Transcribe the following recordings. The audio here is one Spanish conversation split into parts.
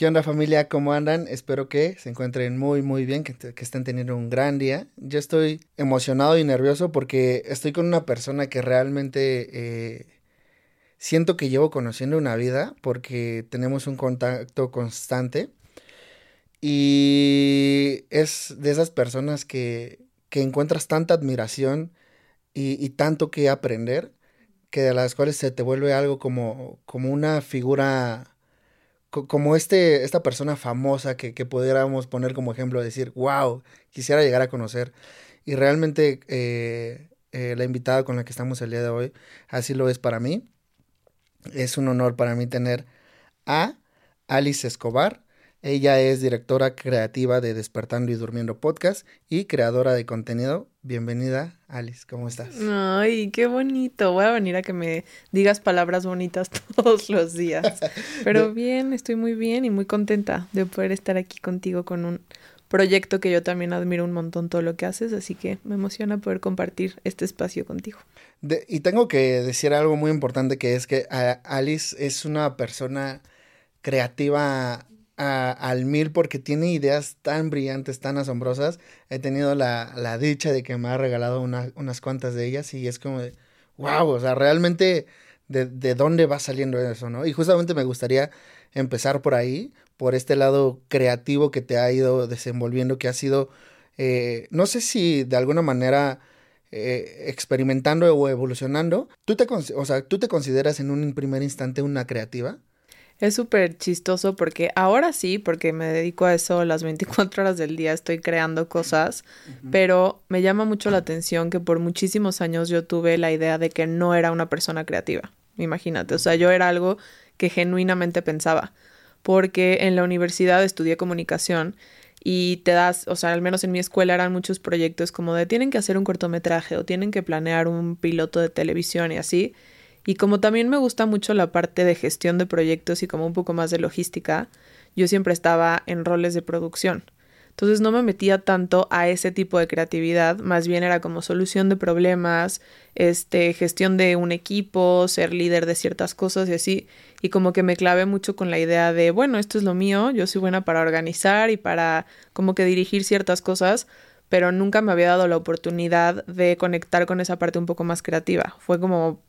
¿Qué onda familia? ¿Cómo andan? Espero que se encuentren muy muy bien, que, estén teniendo un gran día. Yo estoy emocionado y nervioso porque estoy con una persona que realmente eh, siento que llevo conociendo una vida porque tenemos un contacto constante y es de esas personas que, que encuentras tanta admiración y, y, tanto que aprender que de las cuales se te vuelve algo como, como una figura como este, esta persona famosa que, que, pudiéramos poner como ejemplo, decir, wow, quisiera llegar a conocer. Y realmente eh, eh, la invitada con la que estamos el día de hoy, así lo es para mí. Es un honor para mí tener a Alice Escobar. Ella es directora creativa de Despertando y Durmiendo Podcast y creadora de contenido. Bienvenida, Alice, ¿cómo estás? Ay, qué bonito. Voy a venir a que me digas palabras bonitas todos los días. Pero bien, estoy muy bien y muy contenta de poder estar aquí contigo con un proyecto que yo también admiro un montón todo lo que haces, así que me emociona poder compartir este espacio contigo. De, y tengo que decir algo muy importante que es que Alice es una persona creativa a, al mil porque tiene ideas tan brillantes, tan asombrosas. He tenido la, la dicha de que me ha regalado una, unas cuantas de ellas y es como, de, wow, o sea, realmente de, de dónde va saliendo eso, ¿no? Y justamente me gustaría empezar por ahí, por este lado creativo que te ha ido desenvolviendo, que ha sido, eh, no sé si de alguna manera... Eh, experimentando o evolucionando, ¿tú te, o sea, ¿tú te consideras en un primer instante una creativa? Es súper chistoso porque ahora sí, porque me dedico a eso las 24 horas del día, estoy creando cosas, uh -huh. pero me llama mucho la atención que por muchísimos años yo tuve la idea de que no era una persona creativa. Imagínate, o sea, yo era algo que genuinamente pensaba, porque en la universidad estudié comunicación y te das, o sea, al menos en mi escuela eran muchos proyectos como de tienen que hacer un cortometraje o tienen que planear un piloto de televisión y así. Y como también me gusta mucho la parte de gestión de proyectos y como un poco más de logística, yo siempre estaba en roles de producción. Entonces no me metía tanto a ese tipo de creatividad, más bien era como solución de problemas, este, gestión de un equipo, ser líder de ciertas cosas y así. Y como que me clavé mucho con la idea de, bueno, esto es lo mío, yo soy buena para organizar y para como que dirigir ciertas cosas, pero nunca me había dado la oportunidad de conectar con esa parte un poco más creativa. Fue como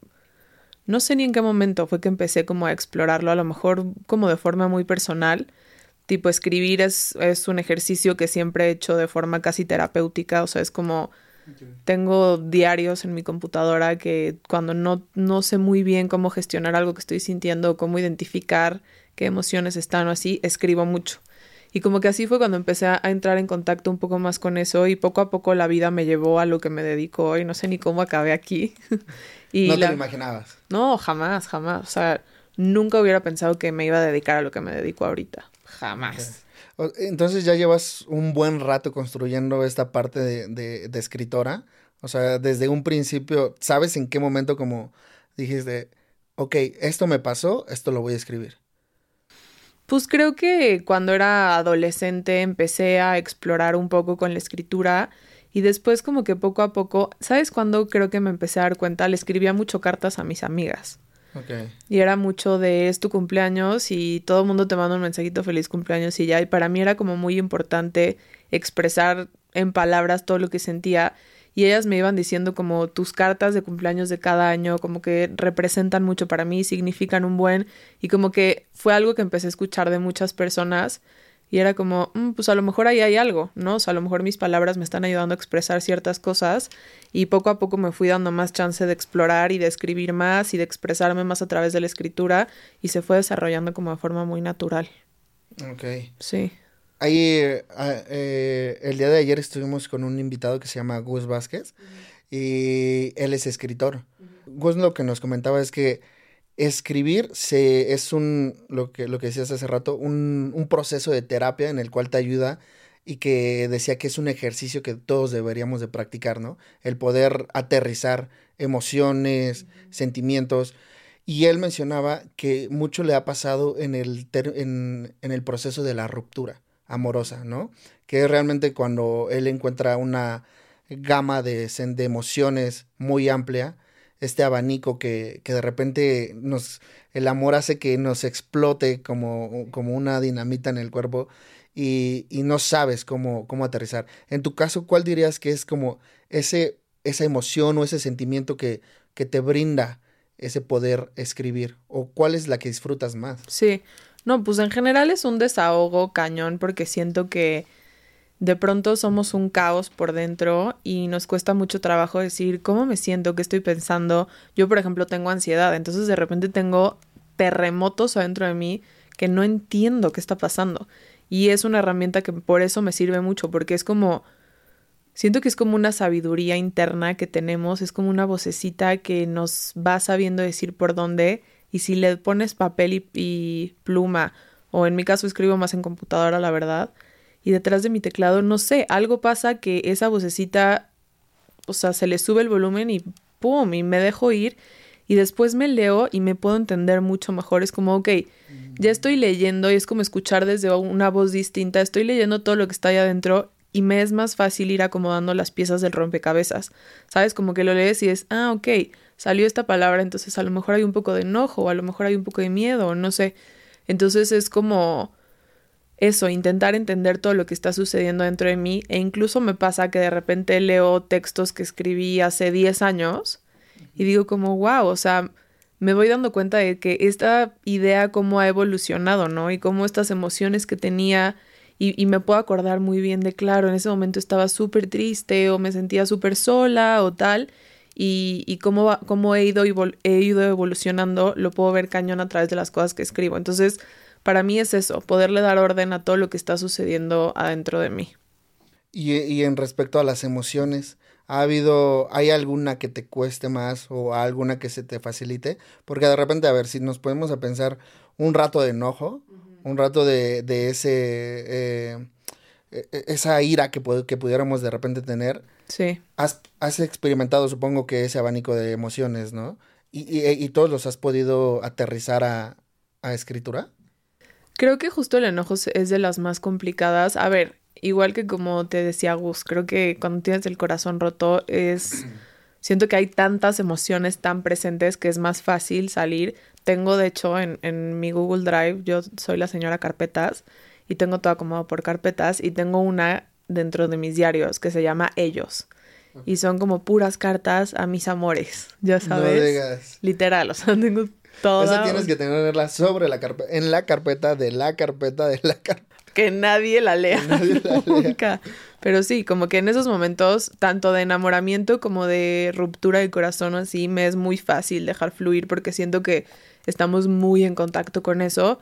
no sé ni en qué momento fue que empecé como a explorarlo, a lo mejor como de forma muy personal. Tipo, escribir es, es un ejercicio que siempre he hecho de forma casi terapéutica, o sea, es como tengo diarios en mi computadora que cuando no, no sé muy bien cómo gestionar algo que estoy sintiendo, cómo identificar qué emociones están o así, escribo mucho. Y como que así fue cuando empecé a entrar en contacto un poco más con eso y poco a poco la vida me llevó a lo que me dedico hoy. No sé ni cómo acabé aquí. y ¿No te lo imaginabas? No, jamás, jamás. O sea, nunca hubiera pensado que me iba a dedicar a lo que me dedico ahorita. Jamás. Okay. Entonces ya llevas un buen rato construyendo esta parte de, de, de, escritora. O sea, desde un principio, ¿sabes en qué momento como dijiste, ok, esto me pasó, esto lo voy a escribir? Pues creo que cuando era adolescente empecé a explorar un poco con la escritura y después como que poco a poco, ¿sabes cuándo creo que me empecé a dar cuenta? Le escribía mucho cartas a mis amigas. Okay. Y era mucho de es tu cumpleaños y todo el mundo te manda un mensajito feliz cumpleaños y ya. Y para mí era como muy importante expresar en palabras todo lo que sentía y ellas me iban diciendo como tus cartas de cumpleaños de cada año como que representan mucho para mí, significan un buen y como que fue algo que empecé a escuchar de muchas personas y era como, mmm, pues a lo mejor ahí hay algo, ¿no? O sea, a lo mejor mis palabras me están ayudando a expresar ciertas cosas y poco a poco me fui dando más chance de explorar y de escribir más y de expresarme más a través de la escritura y se fue desarrollando como de forma muy natural. Ok. Sí. Ahí, eh, eh, el día de ayer estuvimos con un invitado que se llama Gus Vázquez uh -huh. y él es escritor. Uh -huh. Gus lo que nos comentaba es que escribir se, es un, lo que, lo que decías hace rato, un, un proceso de terapia en el cual te ayuda y que decía que es un ejercicio que todos deberíamos de practicar, ¿no? El poder aterrizar emociones, uh -huh. sentimientos. Y él mencionaba que mucho le ha pasado en el, en, en el proceso de la ruptura amorosa, ¿no? Que es realmente cuando él encuentra una gama de, de emociones muy amplia, este abanico que, que de repente nos, el amor hace que nos explote como, como una dinamita en el cuerpo y, y no sabes cómo, cómo aterrizar. En tu caso, ¿cuál dirías que es como ese, esa emoción o ese sentimiento que, que te brinda ese poder escribir? ¿O cuál es la que disfrutas más? Sí, no, pues en general es un desahogo cañón porque siento que de pronto somos un caos por dentro y nos cuesta mucho trabajo decir cómo me siento, qué estoy pensando. Yo, por ejemplo, tengo ansiedad, entonces de repente tengo terremotos adentro de mí que no entiendo qué está pasando. Y es una herramienta que por eso me sirve mucho, porque es como, siento que es como una sabiduría interna que tenemos, es como una vocecita que nos va sabiendo decir por dónde y si le pones papel y, y pluma, o en mi caso escribo más en computadora, la verdad, y detrás de mi teclado, no sé, algo pasa que esa vocecita, o sea, se le sube el volumen y ¡pum! y me dejo ir y después me leo y me puedo entender mucho mejor. Es como, ok, ya estoy leyendo y es como escuchar desde una voz distinta, estoy leyendo todo lo que está ahí adentro y me es más fácil ir acomodando las piezas del rompecabezas. ¿Sabes? Como que lo lees y es, ah, ok, salió esta palabra, entonces a lo mejor hay un poco de enojo, o a lo mejor hay un poco de miedo, no sé. Entonces es como eso, intentar entender todo lo que está sucediendo dentro de mí e incluso me pasa que de repente leo textos que escribí hace 10 años y digo como, wow, o sea, me voy dando cuenta de que esta idea cómo ha evolucionado, ¿no? Y cómo estas emociones que tenía y, y me puedo acordar muy bien de, claro, en ese momento estaba súper triste o me sentía súper sola o tal. Y, y cómo, cómo he, ido, he ido evolucionando, lo puedo ver cañón a través de las cosas que escribo. Entonces, para mí es eso, poderle dar orden a todo lo que está sucediendo adentro de mí. Y, y en respecto a las emociones, ¿ha habido, hay alguna que te cueste más o alguna que se te facilite? Porque de repente, a ver, si nos podemos a pensar un rato de enojo, un rato de, de ese, eh, e, e, esa ira que, que pudiéramos de repente tener. Sí. Has, has experimentado, supongo que ese abanico de emociones, ¿no? ¿Y, y, y todos los has podido aterrizar a, a escritura? Creo que justo el enojo es de las más complicadas. A ver, igual que como te decía Gus, creo que cuando tienes el corazón roto es... Siento que hay tantas emociones tan presentes que es más fácil salir. Tengo, de hecho, en, en mi Google Drive, yo soy la señora carpetas y tengo todo acomodado por carpetas y tengo una dentro de mis diarios que se llama Ellos. Y son como puras cartas a mis amores, ya sabes. No digas. Literal, o sea, tengo toda... Eso tienes que tenerla sobre la carpeta, en la carpeta de la carpeta de la carpeta. Que nadie la lea. Que nadie la lea. Pero sí, como que en esos momentos, tanto de enamoramiento como de ruptura de corazón así, me es muy fácil dejar fluir porque siento que estamos muy en contacto con eso.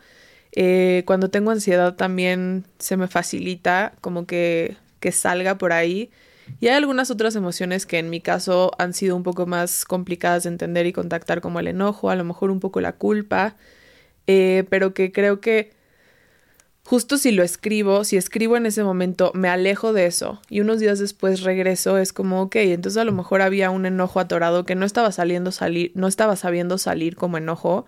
Eh, cuando tengo ansiedad también se me facilita como que, que salga por ahí. Y hay algunas otras emociones que en mi caso han sido un poco más complicadas de entender y contactar, como el enojo, a lo mejor un poco la culpa, eh, pero que creo que justo si lo escribo, si escribo en ese momento, me alejo de eso y unos días después regreso, es como, ok, entonces a lo mejor había un enojo atorado que no estaba saliendo salir, no estaba sabiendo salir como enojo,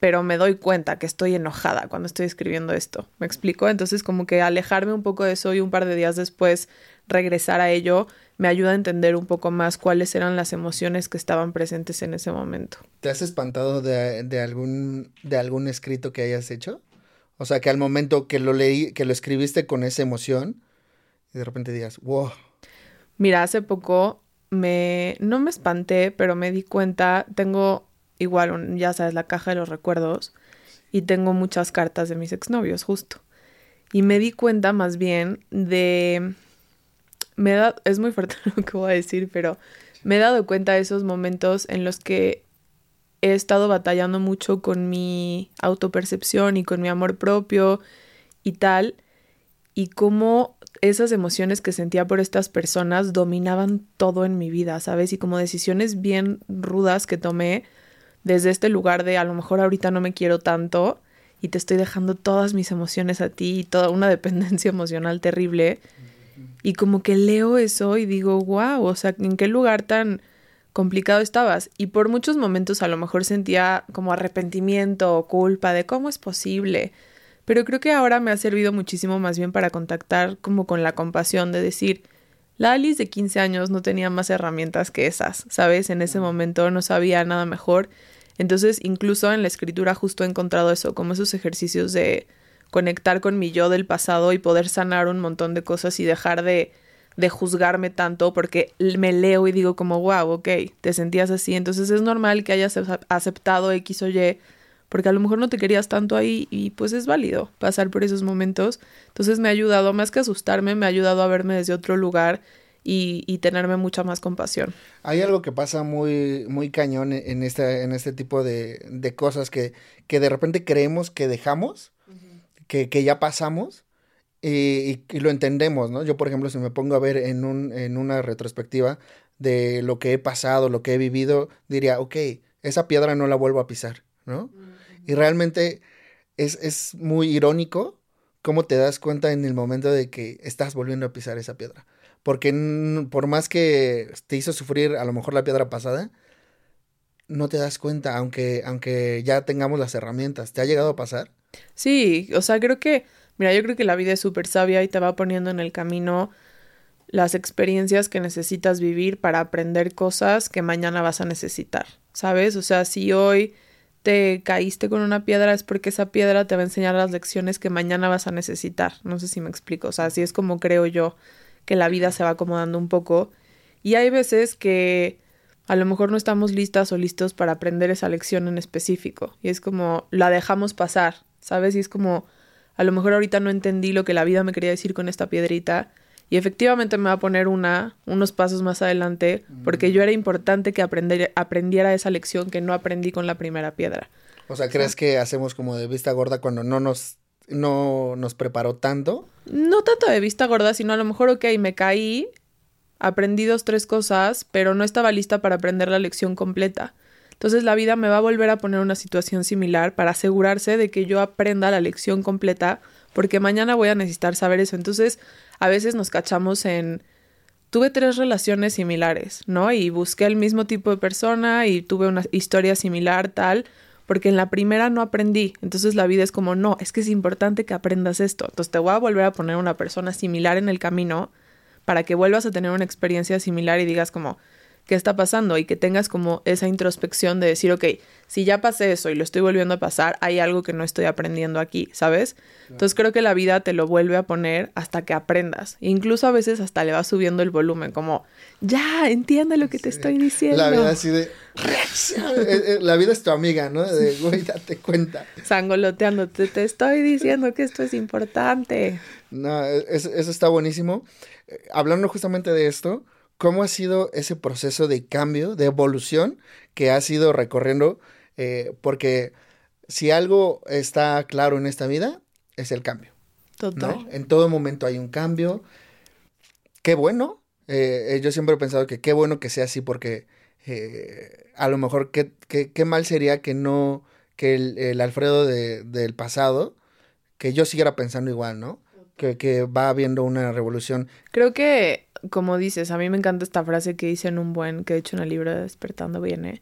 pero me doy cuenta que estoy enojada cuando estoy escribiendo esto. ¿Me explico? Entonces como que alejarme un poco de eso y un par de días después regresar a ello me ayuda a entender un poco más cuáles eran las emociones que estaban presentes en ese momento. ¿Te has espantado de, de algún, de algún escrito que hayas hecho? O sea, que al momento que lo leí, que lo escribiste con esa emoción, y de repente digas, wow. Mira, hace poco me, no me espanté, pero me di cuenta, tengo igual, ya sabes, la caja de los recuerdos, y tengo muchas cartas de mis exnovios, justo. Y me di cuenta más bien de, me es muy fuerte lo que voy a decir, pero me he dado cuenta de esos momentos en los que he estado batallando mucho con mi autopercepción y con mi amor propio y tal, y cómo esas emociones que sentía por estas personas dominaban todo en mi vida, ¿sabes? Y como decisiones bien rudas que tomé desde este lugar de a lo mejor ahorita no me quiero tanto y te estoy dejando todas mis emociones a ti y toda una dependencia emocional terrible. Y como que leo eso y digo, wow, o sea, ¿en qué lugar tan complicado estabas? Y por muchos momentos a lo mejor sentía como arrepentimiento o culpa de cómo es posible. Pero creo que ahora me ha servido muchísimo más bien para contactar como con la compasión de decir, La Alice de 15 años no tenía más herramientas que esas, ¿sabes? En ese momento no sabía nada mejor. Entonces, incluso en la escritura justo he encontrado eso, como esos ejercicios de conectar con mi yo del pasado y poder sanar un montón de cosas y dejar de, de juzgarme tanto porque me leo y digo como, wow, ok, te sentías así, entonces es normal que hayas aceptado X o Y porque a lo mejor no te querías tanto ahí y pues es válido pasar por esos momentos. Entonces me ha ayudado, más que asustarme, me ha ayudado a verme desde otro lugar y, y tenerme mucha más compasión. Hay algo que pasa muy, muy cañón en este, en este tipo de, de cosas que, que de repente creemos que dejamos, que, que ya pasamos. Y, y, lo entendemos, ¿no? Yo, por ejemplo, si me pongo a ver en, un, en una retrospectiva de lo que he pasado, lo que he vivido, diría, ok, esa piedra no la vuelvo a pisar, ¿no? Y realmente es, es muy irónico cómo te das cuenta en el momento de que estás volviendo a pisar esa piedra. Porque por más que te hizo sufrir a lo mejor la piedra pasada, no te das cuenta, aunque, aunque ya tengamos las herramientas. ¿Te ha llegado a pasar? Sí, o sea, creo que, mira, yo creo que la vida es súper sabia y te va poniendo en el camino las experiencias que necesitas vivir para aprender cosas que mañana vas a necesitar, ¿sabes? O sea, si hoy te caíste con una piedra es porque esa piedra te va a enseñar las lecciones que mañana vas a necesitar. No sé si me explico. O sea, así es como creo yo que la vida se va acomodando un poco. Y hay veces que a lo mejor no estamos listas o listos para aprender esa lección en específico. Y es como la dejamos pasar, ¿sabes? Y es como a lo mejor ahorita no entendí lo que la vida me quería decir con esta piedrita y efectivamente me va a poner una, unos pasos más adelante, porque yo era importante que aprender, aprendiera esa lección que no aprendí con la primera piedra. O sea, ¿crees que hacemos como de vista gorda cuando no nos, no nos preparó tanto? No tanto de vista gorda, sino a lo mejor, ok, me caí, aprendí dos, tres cosas, pero no estaba lista para aprender la lección completa. Entonces la vida me va a volver a poner una situación similar para asegurarse de que yo aprenda la lección completa, porque mañana voy a necesitar saber eso. Entonces, a veces nos cachamos en tuve tres relaciones similares, ¿no? Y busqué el mismo tipo de persona y tuve una historia similar, tal, porque en la primera no aprendí. Entonces la vida es como, no, es que es importante que aprendas esto. Entonces te voy a volver a poner una persona similar en el camino para que vuelvas a tener una experiencia similar y digas como, qué está pasando y que tengas como esa introspección de decir, ok, si ya pasé eso y lo estoy volviendo a pasar, hay algo que no estoy aprendiendo aquí, ¿sabes? Entonces creo que la vida te lo vuelve a poner hasta que aprendas. incluso a veces hasta le va subiendo el volumen, como, ya, entiende lo que te estoy diciendo. La vida así de, eh, eh, la vida es tu amiga, ¿no? De, güey, date cuenta. Sangoloteándote, te estoy diciendo que esto es importante. No, e, eso, eso está buenísimo. Eh, hablando justamente de esto, ¿Cómo ha sido ese proceso de cambio, de evolución que has ido recorriendo? Eh, porque si algo está claro en esta vida, es el cambio. Total. En todo momento hay un cambio. Qué bueno. Eh, yo siempre he pensado que qué bueno que sea así porque eh, a lo mejor qué, qué, mal sería que no, que el, Alfredo del pasado, que yo siguiera pensando igual, ¿no? Que, que va habiendo una revolución. Creo que como dices, a mí me encanta esta frase que dice en un buen, que he hecho en el libro de Despertando Viene,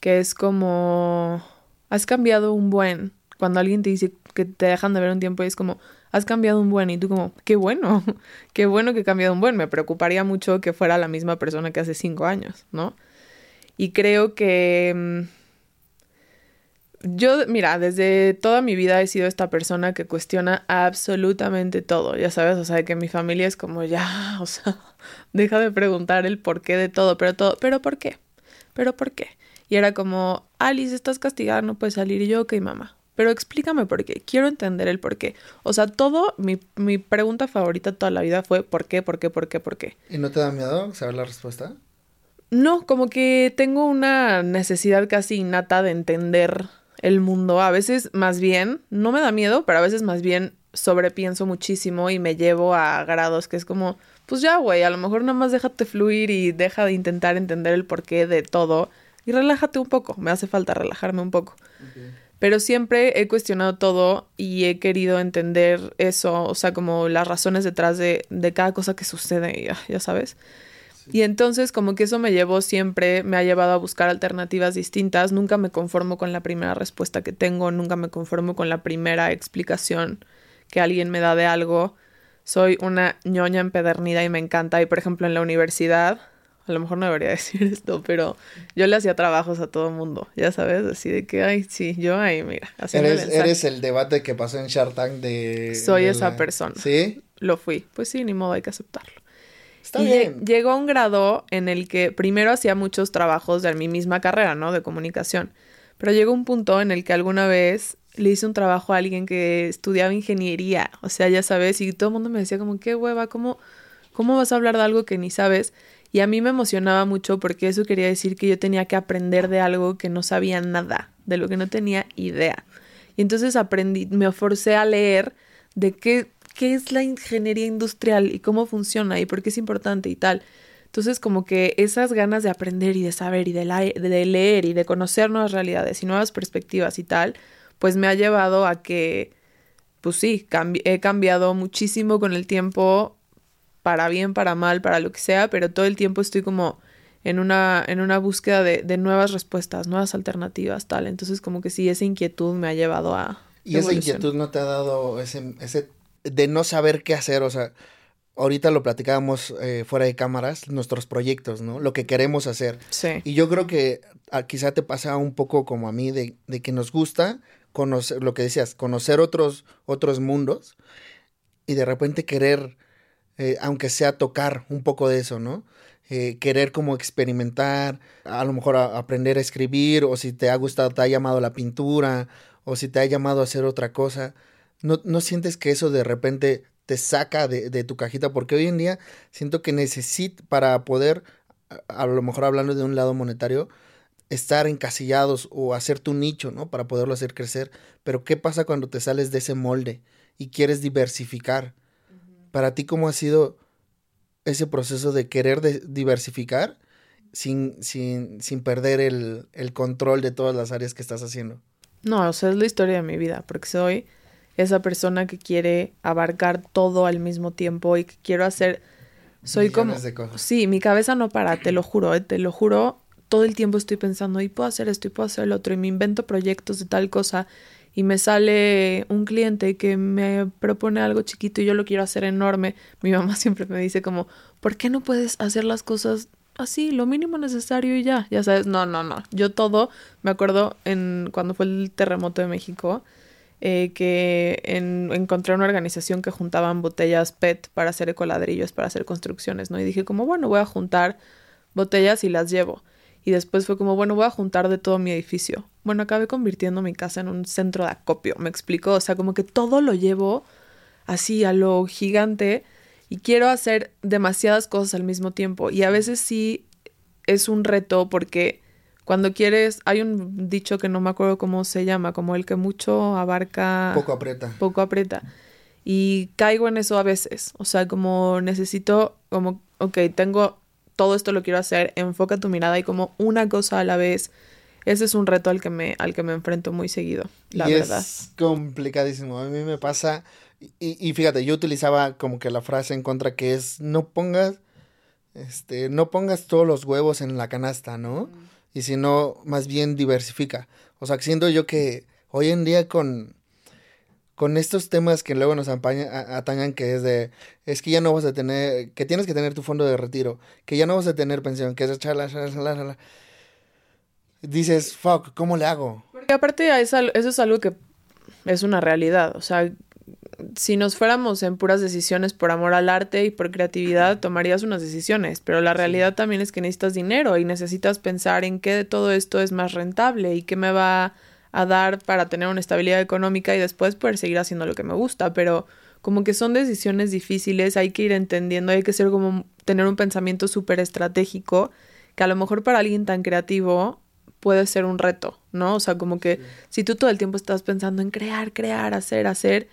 que es como, has cambiado un buen. Cuando alguien te dice que te dejan de ver un tiempo es como, has cambiado un buen. Y tú como, qué bueno, qué bueno que he cambiado un buen. Me preocuparía mucho que fuera la misma persona que hace cinco años, ¿no? Y creo que mm, yo, mira, desde toda mi vida he sido esta persona que cuestiona absolutamente todo, ya sabes, o sea, que mi familia es como ya, o sea, deja de preguntar el porqué de todo, pero todo, pero ¿por qué? ¿Pero por qué? Y era como, Alice, estás castigada, no puedes salir. Y yo, ok, mamá, pero explícame por qué, quiero entender el por qué. O sea, todo, mi, mi pregunta favorita toda la vida fue ¿por qué, por qué, por qué, por qué? ¿Y no te da miedo saber la respuesta? No, como que tengo una necesidad casi innata de entender el mundo. A veces más bien, no me da miedo, pero a veces más bien sobrepienso muchísimo y me llevo a grados que es como, pues ya, güey, a lo mejor nada más déjate fluir y deja de intentar entender el porqué de todo y relájate un poco. Me hace falta relajarme un poco. Pero siempre he cuestionado todo y he querido entender eso, o sea, como las razones detrás de, de cada cosa que sucede, ya, ya sabes. Y entonces como que eso me llevó siempre, me ha llevado a buscar alternativas distintas, nunca me conformo con la primera respuesta que tengo, nunca me conformo con la primera explicación que alguien me da de algo, soy una ñoña empedernida y me encanta. Y por ejemplo, en la universidad, a lo mejor no debería decir esto, pero yo le hacía trabajos a todo el mundo, ya sabes, así de que, ay, sí, yo ahí, mira. Eres, eres el debate que pasó en Shark Tank de... Soy esa persona. ¿Sí? Lo fui. Pues sí, ni modo, hay que aceptarlo. Está bien. Llegó a un grado en el que primero hacía muchos trabajos de mi misma carrera, ¿no? De comunicación. Pero llegó un punto en el que alguna vez le hice un trabajo a alguien que estudiaba ingeniería, o sea, ya sabes, y todo el mundo me decía como, qué hueva, ¿cómo, cómo vas a hablar de algo que ni sabes? Y a mí me emocionaba mucho porque eso quería decir que yo tenía que aprender de algo que no sabía nada, de lo que no tenía idea. Y entonces aprendí, me forcé a leer de qué, qué es la ingeniería industrial y cómo funciona y por qué es importante y tal. Entonces como que esas ganas de aprender y de saber y de, de leer y de conocer nuevas realidades y nuevas perspectivas y tal, pues me ha llevado a que, pues sí, he cambiado muchísimo con el tiempo, para bien, para mal, para lo que sea, pero todo el tiempo estoy como en una, en una búsqueda de, de nuevas respuestas, nuevas alternativas, tal. Entonces como que sí, esa inquietud me ha llevado a... ¿Y esa inquietud no te ha dado ese, ese de no saber qué hacer? O sea, ahorita lo platicábamos eh, fuera de cámaras, nuestros proyectos, ¿no? Lo que queremos hacer. Sí. Y yo creo que ah, quizá te pasa un poco como a mí, de, de, que nos gusta conocer, lo que decías, conocer otros, otros mundos y de repente querer, eh, aunque sea tocar un poco de eso, ¿no? Eh, querer como experimentar, a lo mejor aprender a escribir, o si te ha gustado, te ha llamado la pintura, o si te ha llamado a hacer otra cosa. ¿No, no sientes que eso de repente te saca de, de tu cajita? Porque hoy en día siento que necesito, para poder, a lo mejor hablando de un lado monetario, estar encasillados o hacer tu nicho, ¿no? Para poderlo hacer crecer. Pero ¿qué pasa cuando te sales de ese molde y quieres diversificar? Para ti, ¿cómo ha sido ese proceso de querer diversificar sin, sin, sin perder el, el, control de todas las áreas que estás haciendo? No, o sea, es la historia de mi vida, porque soy esa persona que quiere abarcar todo al mismo tiempo y que quiero hacer... Soy como... Sí, mi cabeza no para, te lo juro, eh, te lo juro todo el tiempo estoy pensando, y puedo hacer esto, y puedo hacer lo otro, y me invento proyectos de tal cosa, y me sale un cliente que me propone algo chiquito y yo lo quiero hacer enorme. Mi mamá siempre me dice como, ¿por qué no puedes hacer las cosas así, lo mínimo necesario y ya? Ya sabes, no, no, no. Yo todo, me acuerdo en cuando fue el terremoto de México, eh, que en, encontré una organización que juntaban botellas PET para hacer ecoladrillos, para hacer construcciones, ¿no? Y dije como, bueno, voy a juntar botellas y las llevo. Y después fue como, bueno, voy a juntar de todo mi edificio. Bueno, acabé convirtiendo mi casa en un centro de acopio, me explico. O sea, como que todo lo llevo así a lo gigante y quiero hacer demasiadas cosas al mismo tiempo. Y a veces sí es un reto porque cuando quieres, hay un dicho que no me acuerdo cómo se llama, como el que mucho abarca... Poco aprieta. Poco aprieta. Y caigo en eso a veces. O sea, como necesito, como, ok, tengo todo esto lo quiero hacer, enfoca tu mirada y como una cosa a la vez. Ese es un reto al que me, al que me enfrento muy seguido, la verdad. Es complicadísimo. A mí me pasa, y, y, fíjate, yo utilizaba como que la frase en contra que es no pongas, este, no pongas todos los huevos en la canasta, ¿no? Y si no, más bien diversifica. O sea, siento yo que hoy en día con, con estos temas que luego nos atañan, que es de, es que ya no vas a tener, que tienes que tener tu fondo de retiro, que ya no vas a tener pensión, que es chala, chala, chala, Dices, fuck, ¿cómo le hago? Porque aparte eso es algo que es una realidad, o sea, si nos fuéramos en puras decisiones por amor al arte y por creatividad, tomarías unas decisiones, pero la realidad también es que necesitas dinero y necesitas pensar en qué de todo esto es más rentable y qué me va a dar para tener una estabilidad económica y después poder seguir haciendo lo que me gusta, pero como que son decisiones difíciles, hay que ir entendiendo, hay que ser como tener un pensamiento súper estratégico, que a lo mejor para alguien tan creativo puede ser un reto, ¿no? O sea, como que si tú todo el tiempo estás pensando en crear, crear, hacer, hacer,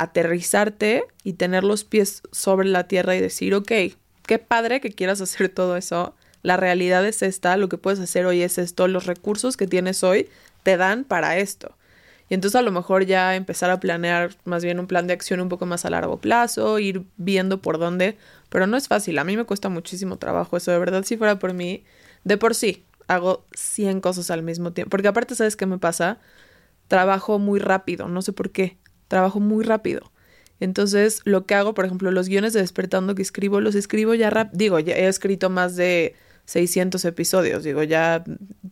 aterrizarte y tener los pies sobre la tierra y decir, ok, qué padre que quieras hacer todo eso, la realidad es esta, lo que puedes hacer hoy es esto, los recursos que tienes hoy te dan para esto. Y entonces a lo mejor ya empezar a planear más bien un plan de acción un poco más a largo plazo, ir viendo por dónde, pero no es fácil, a mí me cuesta muchísimo trabajo eso, de verdad si fuera por mí, de por sí, hago 100 cosas al mismo tiempo, porque aparte sabes qué me pasa, trabajo muy rápido, no sé por qué, trabajo muy rápido. Entonces, lo que hago, por ejemplo, los guiones de Despertando que escribo, los escribo ya rap, digo, ya he escrito más de 600 episodios, digo, ya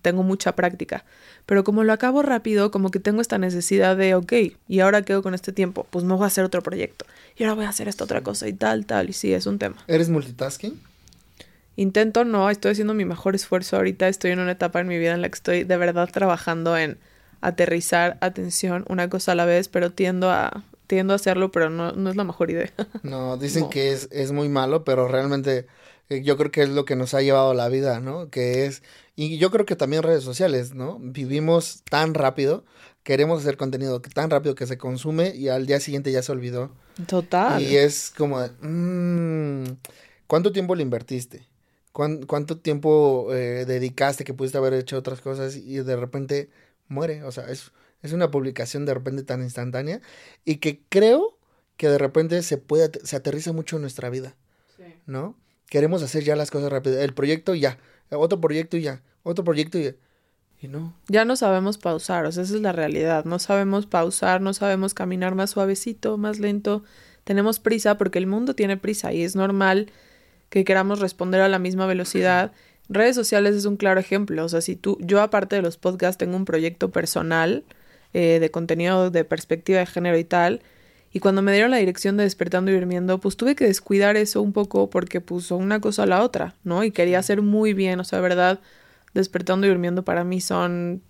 tengo mucha práctica. Pero como lo acabo rápido, como que tengo esta necesidad de, ok, ¿y ahora quedo con este tiempo? Pues me voy a hacer otro proyecto. Y ahora voy a hacer esta otra cosa y tal, tal. Y sí, es un tema. ¿Eres multitasking? Intento no, estoy haciendo mi mejor esfuerzo ahorita, estoy en una etapa en mi vida en la que estoy de verdad trabajando en aterrizar atención una cosa a la vez, pero tiendo a tiendo a hacerlo, pero no, no es la mejor idea. No, dicen que es, es muy malo, pero realmente eh, yo creo que es lo que nos ha llevado la vida, ¿no? Que es, y yo creo que también redes sociales, ¿no? Vivimos tan rápido, queremos hacer contenido tan rápido que se consume y al día siguiente ya se olvidó. Total. Y es como, mmm, ¿cuánto tiempo le invertiste? ¿Cuánto tiempo eh, dedicaste que pudiste haber hecho otras cosas y de repente muere? O sea, es, es una publicación de repente tan instantánea y que creo que de repente se puede, se aterriza mucho en nuestra vida, sí. ¿no? Queremos hacer ya las cosas rápido. El proyecto ya, otro proyecto ya, otro proyecto ya. Y no. Ya no sabemos pausar, o sea, esa es la realidad. No sabemos pausar, no sabemos caminar más suavecito, más lento. Tenemos prisa porque el mundo tiene prisa y es normal que queramos responder a la misma velocidad. Redes sociales es un claro ejemplo. O sea, si tú, yo aparte de los podcasts tengo un proyecto personal eh, de contenido de perspectiva de género y tal. Y cuando me dieron la dirección de Despertando y Durmiendo, pues tuve que descuidar eso un poco porque puso una cosa a la otra, ¿no? Y quería hacer muy bien, o sea, verdad, Despertando y Durmiendo para mí son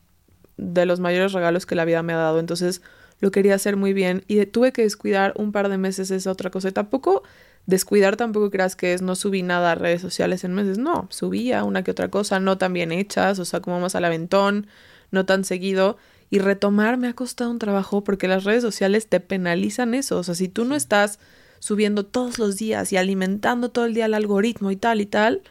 de los mayores regalos que la vida me ha dado. Entonces, lo quería hacer muy bien y tuve que descuidar un par de meses esa otra cosa. Tampoco descuidar, tampoco creas que es no subí nada a redes sociales en meses. No, subía una que otra cosa, no tan bien hechas, o sea, como más al aventón, no tan seguido. Y retomar me ha costado un trabajo porque las redes sociales te penalizan eso. O sea, si tú no estás subiendo todos los días y alimentando todo el día el algoritmo y tal y tal,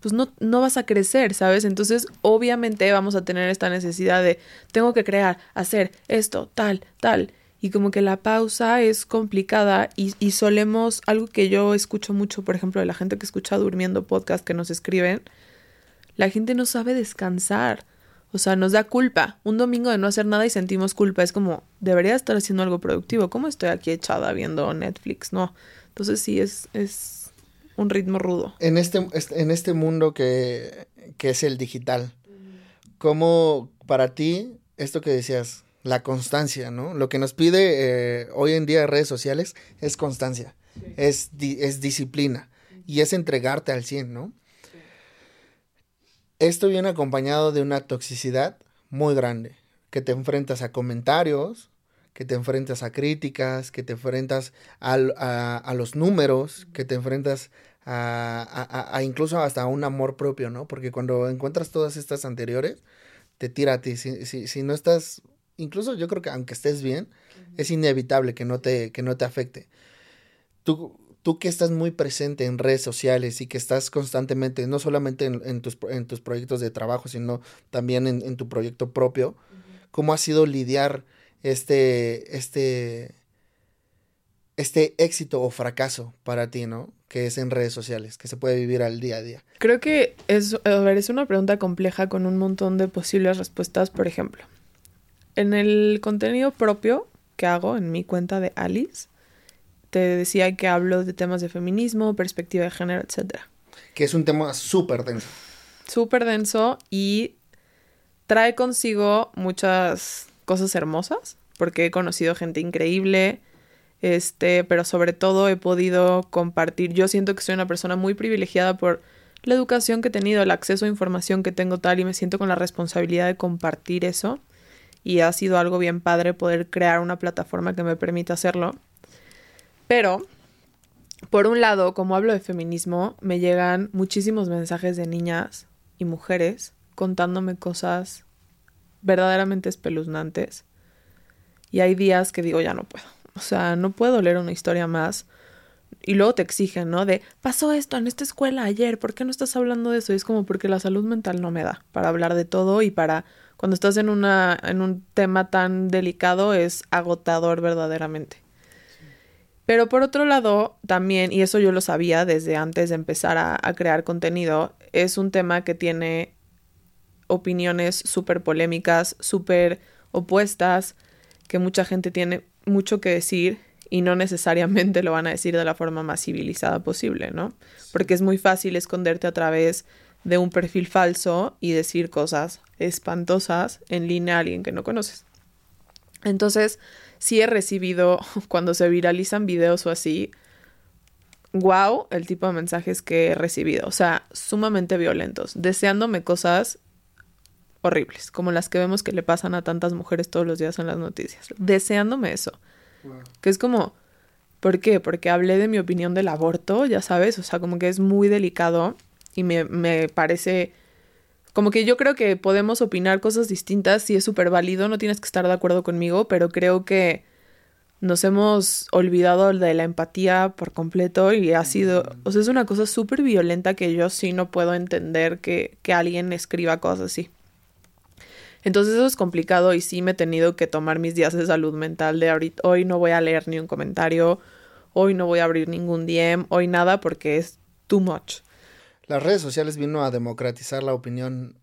pues no, no vas a crecer, ¿sabes? Entonces, obviamente vamos a tener esta necesidad de, tengo que crear, hacer esto, tal, tal. Y como que la pausa es complicada y, y solemos, algo que yo escucho mucho, por ejemplo, de la gente que escucha durmiendo podcast que nos escriben, la gente no sabe descansar. O sea, nos da culpa. Un domingo de no hacer nada y sentimos culpa. Es como, debería estar haciendo algo productivo. ¿Cómo estoy aquí echada viendo Netflix? No. Entonces sí, es, es un ritmo rudo. En este, en este mundo que, que es el digital, ¿cómo para ti, esto que decías, la constancia, ¿no? Lo que nos pide eh, hoy en día redes sociales es constancia, sí. es, es disciplina y es entregarte al 100, ¿no? Esto viene acompañado de una toxicidad muy grande, que te enfrentas a comentarios, que te enfrentas a críticas, que te enfrentas a, a, a los números, que te enfrentas a, a, incluso hasta un amor propio, ¿no? Porque cuando encuentras todas estas anteriores, te tira a ti. Si, si, si no estás, incluso yo creo que aunque estés bien, uh -huh. es inevitable que no te, que no te afecte. Tú, tú que estás muy presente en redes sociales y que estás constantemente, no solamente en, en, tus, en tus, proyectos de trabajo, sino también en, en tu proyecto propio, uh -huh. ¿cómo ha sido lidiar este, este, este éxito o fracaso para ti, ¿no? Que es en redes sociales, que se puede vivir al día a día. Creo que es, a ver, es una pregunta compleja con un montón de posibles respuestas. Por ejemplo, en el contenido propio que hago en mi cuenta de Alice, te decía que hablo de temas de feminismo, perspectiva de género, etc. Que es un tema súper denso. Súper denso y trae consigo muchas cosas hermosas, porque he conocido gente increíble, este, pero sobre todo he podido compartir. Yo siento que soy una persona muy privilegiada por la educación que he tenido, el acceso a información que tengo tal y me siento con la responsabilidad de compartir eso. Y ha sido algo bien padre poder crear una plataforma que me permita hacerlo. Pero, por un lado, como hablo de feminismo, me llegan muchísimos mensajes de niñas y mujeres contándome cosas verdaderamente espeluznantes. Y hay días que digo, ya no puedo. O sea, no puedo leer una historia más. Y luego te exigen, ¿no? De, pasó esto en esta escuela ayer, ¿por qué no estás hablando de eso? Y es como porque la salud mental no me da para hablar de todo y para, cuando estás en, una, en un tema tan delicado, es agotador verdaderamente. Pero por otro lado, también, y eso yo lo sabía desde antes de empezar a, a crear contenido, es un tema que tiene opiniones súper polémicas, súper opuestas, que mucha gente tiene mucho que decir y no necesariamente lo van a decir de la forma más civilizada posible, ¿no? Porque es muy fácil esconderte a través de un perfil falso y decir cosas espantosas en línea a alguien que no conoces. Entonces, sí he recibido, cuando se viralizan videos o así, wow, el tipo de mensajes que he recibido. O sea, sumamente violentos, deseándome cosas horribles, como las que vemos que le pasan a tantas mujeres todos los días en las noticias. Deseándome eso. Que es como, ¿por qué? Porque hablé de mi opinión del aborto, ya sabes, o sea, como que es muy delicado y me, me parece... Como que yo creo que podemos opinar cosas distintas, sí es súper válido, no tienes que estar de acuerdo conmigo, pero creo que nos hemos olvidado de la empatía por completo y ha sido, o sea, es una cosa súper violenta que yo sí no puedo entender que, que alguien escriba cosas así. Entonces eso es complicado y sí me he tenido que tomar mis días de salud mental de ahorita, hoy no voy a leer ni un comentario, hoy no voy a abrir ningún DM, hoy nada porque es too much. Las redes sociales vino a democratizar la opinión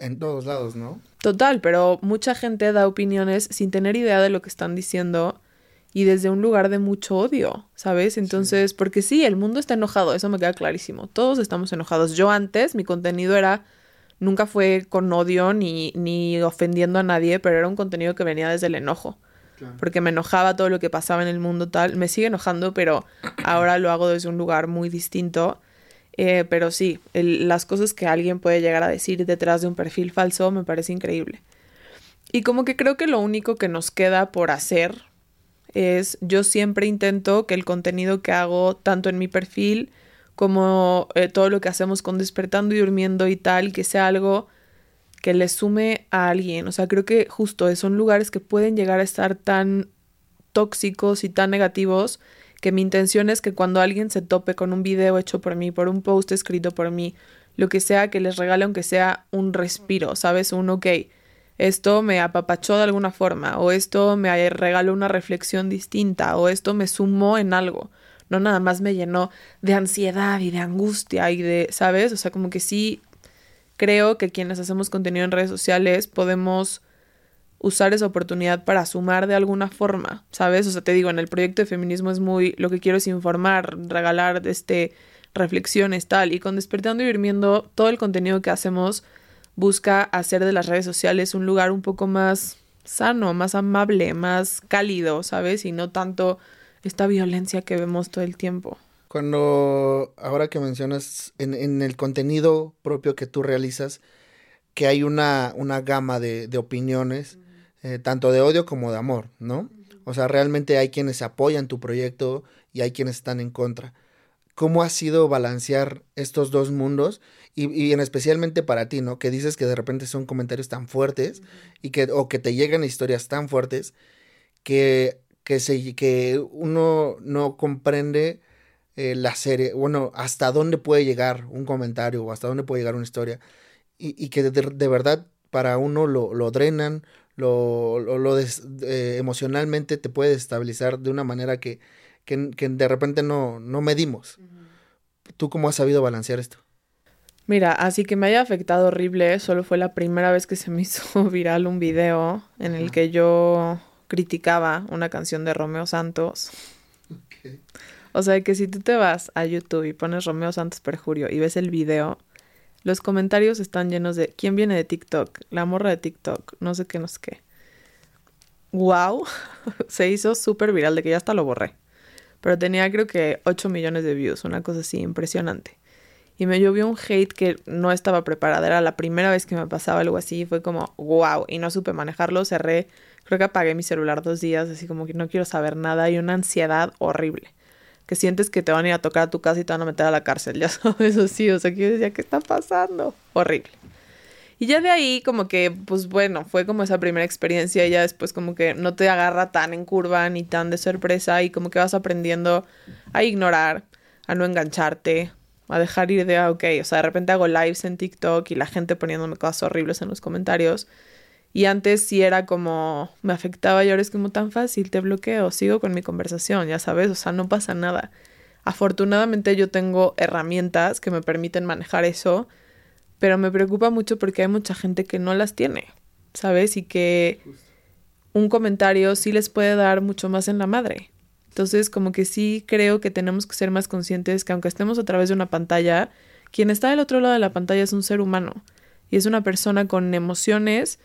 en todos lados, ¿no? Total, pero mucha gente da opiniones sin tener idea de lo que están diciendo y desde un lugar de mucho odio, ¿sabes? Entonces, porque sí, el mundo está enojado, eso me queda clarísimo. Todos estamos enojados. Yo antes, mi contenido era, nunca fue con odio ni, ni ofendiendo a nadie, pero era un contenido que venía desde el enojo. Porque me enojaba todo lo que pasaba en el mundo tal. Me sigue enojando, pero ahora lo hago desde un lugar muy distinto. Eh, pero sí, las cosas que alguien puede llegar a decir detrás de un perfil falso me parece increíble. Y como que creo que lo único que nos queda por hacer es yo siempre intento que el contenido que hago tanto en mi perfil como eh, todo lo que hacemos con despertando y durmiendo y tal, que sea algo que le sume a alguien. O sea, creo que justo son lugares que pueden llegar a estar tan tóxicos y tan negativos que mi intención es que cuando alguien se tope con un video hecho por mí, por un post escrito por mí, lo que sea, que les regale aunque sea un respiro, ¿sabes? Un ok esto me apapachó de alguna forma, o esto me regaló una reflexión distinta, o esto me sumó en algo. No nada más me llenó de ansiedad y de angustia y de, ¿sabes? O sea, como que sí creo que quienes hacemos contenido en redes sociales podemos usar esa oportunidad para sumar de alguna forma, ¿sabes? O sea, te digo, en el proyecto de feminismo es muy, lo que quiero es informar, regalar este reflexiones, tal, y con Despertando y Durmiendo, todo el contenido que hacemos busca hacer de las redes sociales un lugar un poco más sano, más amable, más cálido, ¿sabes? Y no tanto esta violencia que vemos todo el tiempo. Cuando, ahora que mencionas en, en el contenido propio que tú realizas, que hay una, una gama de, de opiniones, eh, tanto de odio como de amor, ¿no? O sea, realmente hay quienes apoyan tu proyecto y hay quienes están en contra. ¿Cómo ha sido balancear estos dos mundos y, en especialmente para ti, ¿no? Que dices que de repente son comentarios tan fuertes y que, o que te llegan historias tan fuertes que, que, se, que uno no comprende eh, la serie, bueno, hasta dónde puede llegar un comentario o hasta dónde puede llegar una historia y, y que de, verdad para uno lo, lo drenan, lo, lo, eh, emocionalmente te puede estabilizar de una manera que, que, de repente no, no medimos. ¿Tú cómo has sabido balancear esto? Mira, así que me haya afectado horrible, solo fue la primera vez que se me hizo viral un video en el que yo criticaba una canción de Romeo Santos. O sea, que si tú te vas a YouTube y pones Romeo Santos Perjurio y ves el video, los comentarios están llenos de ¿quién viene de TikTok? La morra de TikTok, no sé qué, no sé qué. ¡Wow! se hizo súper viral, de que ya hasta lo borré. Pero tenía creo que 8 millones de views, una cosa así impresionante y me llovió un hate que no estaba preparada. Era la primera vez que me pasaba algo así. Fue como, wow, y no supe manejarlo. Cerré, creo que apagué mi celular dos días, así como que no quiero saber nada. Y una ansiedad horrible. Que sientes que te van a ir a tocar a tu casa y te van a meter a la cárcel, ya sabes, sí. O sea, que yo decía, ¿qué está pasando? Horrible. Y ya de ahí, como que, pues bueno, fue como esa primera experiencia. Y ya después, como que no te agarra tan en curva ni tan de sorpresa. Y como que vas aprendiendo a ignorar, a no engancharte, a dejar ir de, ah, ok, o sea, de repente hago lives en TikTok y la gente poniéndome cosas horribles en los comentarios. Y antes sí era como, me afectaba y ahora es como tan fácil, te bloqueo, sigo con mi conversación, ya sabes, o sea, no pasa nada. Afortunadamente yo tengo herramientas que me permiten manejar eso, pero me preocupa mucho porque hay mucha gente que no las tiene, ¿sabes? Y que un comentario sí les puede dar mucho más en la madre. Entonces, como que sí creo que tenemos que ser más conscientes que aunque estemos a través de una pantalla, quien está del otro lado de la pantalla es un ser humano y es una persona con emociones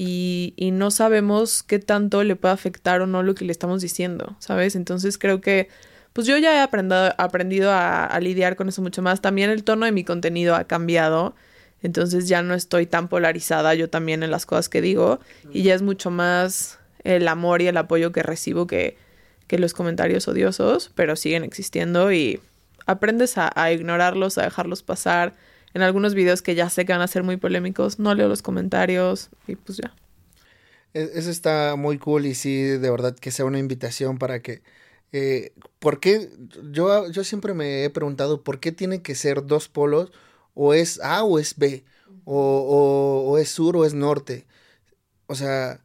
y, y no sabemos qué tanto le puede afectar o no lo que le estamos diciendo, ¿sabes? Entonces creo que pues yo ya he aprendido, aprendido a, lidiar con eso mucho más. También el tono de mi contenido ha cambiado. Entonces ya no estoy tan polarizada yo también en las cosas que digo. Y ya es mucho más el amor y el apoyo que recibo que, los comentarios odiosos, pero siguen existiendo y aprendes a ignorarlos, a dejarlos pasar. En algunos videos que ya sé que van a ser muy polémicos, no leo los comentarios y pues ya. E, eso está muy cool y sí, de verdad que sea una invitación para que eh, ¿Por qué? Yo, yo siempre me he preguntado por qué tiene que ser dos polos, o es A o es B, o, o, o es sur o es norte. O sea,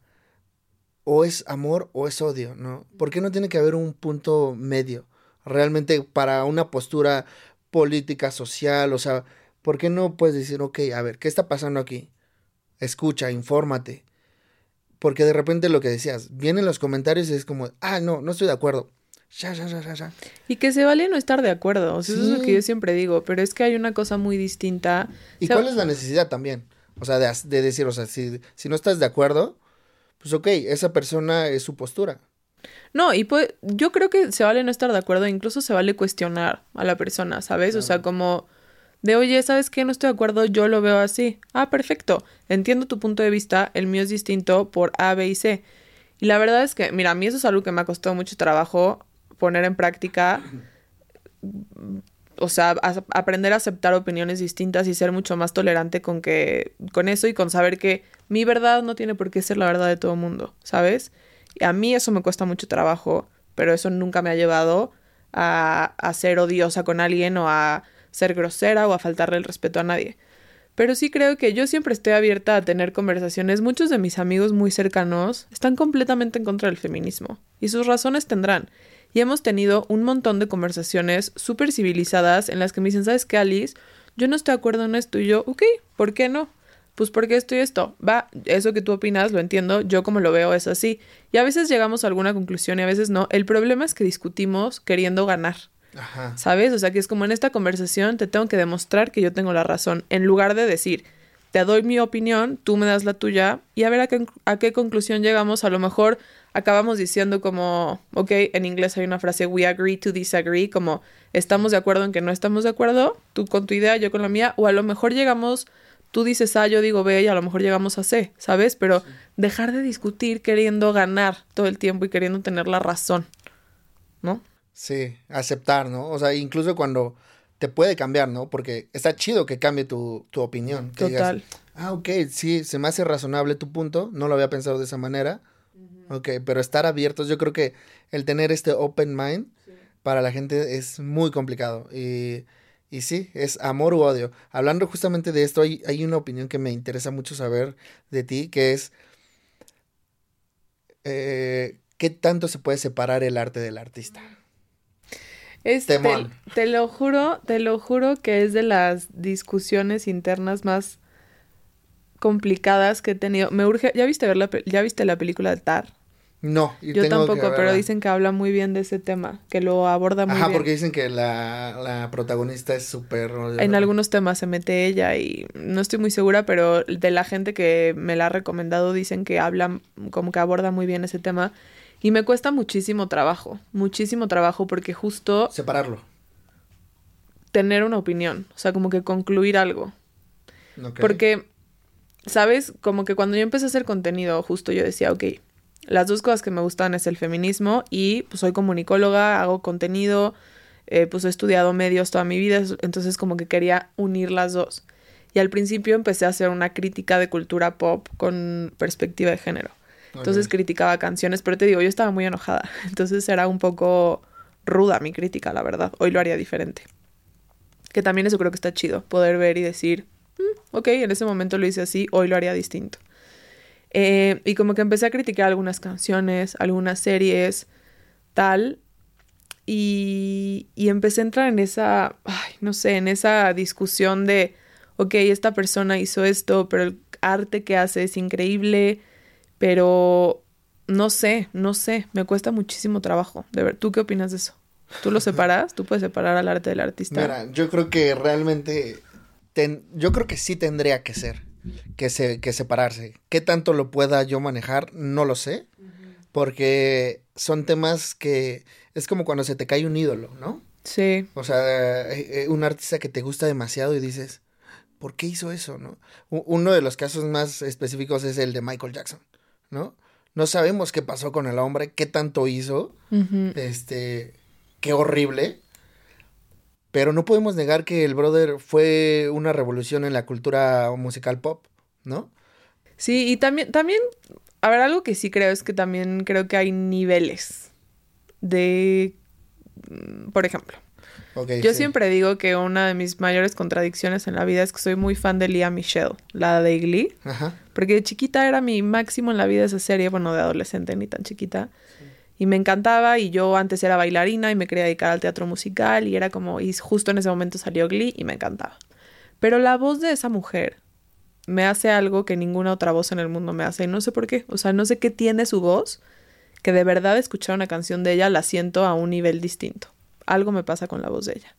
o es amor o es odio, ¿no? ¿Por qué no tiene que haber un punto medio? Realmente para una postura política, social, o sea, ¿por qué no puedes decir, ok, a ver, ¿qué está pasando aquí? Escucha, infórmate. Porque de repente lo que decías, vienen los comentarios y es como, ah, no, no estoy de acuerdo. Ya, ya, ya, ya, ya. Y que se vale no estar de acuerdo. O sea, sí. Eso es lo que yo siempre digo. Pero es que hay una cosa muy distinta. ¿Y o sea, cuál es la necesidad también? O sea, de, de decir, o sea, si, si, no estás de acuerdo, pues ok, esa persona es su postura. No, y pues yo creo que se vale no estar de acuerdo, incluso se vale cuestionar a la persona, ¿sabes? Claro. O sea, como de, oye, ¿sabes qué? No estoy de acuerdo, yo lo veo así. Ah, perfecto. Entiendo tu punto de vista, el mío es distinto por A, B y C. Y la verdad es que, mira, a mí eso es algo que me ha costado mucho trabajo poner en práctica, o sea, aprender a aceptar opiniones distintas y ser mucho más tolerante con que con eso y con saber que mi verdad no tiene por qué ser la verdad de todo el mundo, ¿sabes? Y a mí eso me cuesta mucho trabajo, pero eso nunca me ha llevado a, a ser odiosa con alguien o a ser grosera o a faltarle el respeto a nadie. Pero sí creo que yo siempre estoy abierta a tener conversaciones. Muchos de mis amigos muy cercanos están completamente en contra del feminismo y sus razones tendrán y hemos tenido un montón de conversaciones súper civilizadas en las que me dicen, ¿sabes qué, Alice? Yo no estoy de acuerdo en esto y yo, ok, ¿por qué no? Pues porque esto y esto. Va, eso que tú opinas, lo entiendo, yo como lo veo es así. Y a veces llegamos a alguna conclusión y a veces no. El problema es que discutimos queriendo ganar. Ajá. ¿Sabes? O sea, que es como en esta conversación te tengo que demostrar que yo tengo la razón, en lugar de decir, te doy mi opinión, tú me das la tuya y a ver a qué, a qué conclusión llegamos. A lo mejor acabamos diciendo como, ok, en inglés hay una frase, we agree to disagree, como estamos de acuerdo en que no estamos de acuerdo, tú con tu idea, yo con la mía, o a lo mejor llegamos, tú dices A, yo digo B y a lo mejor llegamos a C, ¿sabes? Pero sí. dejar de discutir queriendo ganar todo el tiempo y queriendo tener la razón, ¿no? Sí, aceptar, ¿no? O sea, incluso cuando te puede cambiar, ¿no? Porque está chido que cambie tu, tu opinión. Que Total. Digas, ah, ok, sí, se me hace razonable tu punto, no lo había pensado de esa manera. Ok, pero estar abiertos, yo creo que el tener este open mind sí. para la gente es muy complicado. Y, y sí, es amor u odio. Hablando justamente de esto, hay, hay una opinión que me interesa mucho saber de ti, que es eh, qué tanto se puede separar el arte del artista. Es, te, te, lo juro, te lo juro que es de las discusiones internas más complicadas que he tenido. Me urge, ¿ya viste ver la, ya viste la película de Tar? No, yo tampoco, pero dicen que habla muy bien de ese tema, que lo aborda muy Ajá, bien. porque dicen que la, la protagonista es súper... En algunos temas se mete ella y no estoy muy segura, pero de la gente que me la ha recomendado dicen que habla, como que aborda muy bien ese tema. Y me cuesta muchísimo trabajo, muchísimo trabajo porque justo... Separarlo. Tener una opinión, o sea, como que concluir algo. Okay. Porque, ¿sabes? Como que cuando yo empecé a hacer contenido, justo yo decía, ok, las dos cosas que me gustan es el feminismo y pues soy comunicóloga, hago contenido, eh, pues he estudiado medios toda mi vida, entonces como que quería unir las dos. Y al principio empecé a hacer una crítica de cultura pop con perspectiva de género. Entonces okay. criticaba canciones, pero te digo, yo estaba muy enojada. Entonces era un poco ruda mi crítica, la verdad. Hoy lo haría diferente. Que también eso creo que está chido, poder ver y decir, mm, ok, en ese momento lo hice así, hoy lo haría distinto. Eh, y como que empecé a criticar algunas canciones, algunas series, tal. Y, y empecé a entrar en esa, ay, no sé, en esa discusión de, ok, esta persona hizo esto, pero el arte que hace es increíble, pero no sé, no sé, me cuesta muchísimo trabajo. De ver, ¿tú qué opinas de eso? ¿Tú lo separas? ¿Tú puedes separar al arte del artista? Mira, yo creo que realmente, yo creo que sí tendría que ser, que, se, que separarse. ¿Qué tanto lo pueda yo manejar? No lo sé, porque son temas que es como cuando se te cae un ídolo, ¿no? Sí. O sea, eh, eh, un artista que te gusta demasiado y dices, ¿por qué hizo eso, no? Uno de los casos más específicos es el de Michael Jackson, ¿no? No sabemos qué pasó con el hombre, qué tanto hizo, este, qué horrible, pero no podemos negar que el brother fue una revolución en la cultura musical pop, ¿no? Sí, y también, también, a ver, algo que sí creo es que también creo que hay niveles de, mm, por ejemplo, yo siempre digo que una de mis mayores contradicciones en la vida es que soy muy fan de Lia Michelle, la de Glee. Ajá. Porque de chiquita era mi máximo en la vida esa serie, bueno, de adolescente ni tan chiquita. Y me encantaba y yo antes era bailarina y me quería dedicar al teatro musical y era como, y justo en ese momento salió Glee y me encantaba. Pero la voz de esa mujer me hace algo que ninguna otra voz en el mundo me hace y no sé por qué. O sea, no sé qué tiene su voz que de verdad escuchar una canción de ella la siento a un nivel distinto algo me pasa con la voz de ella.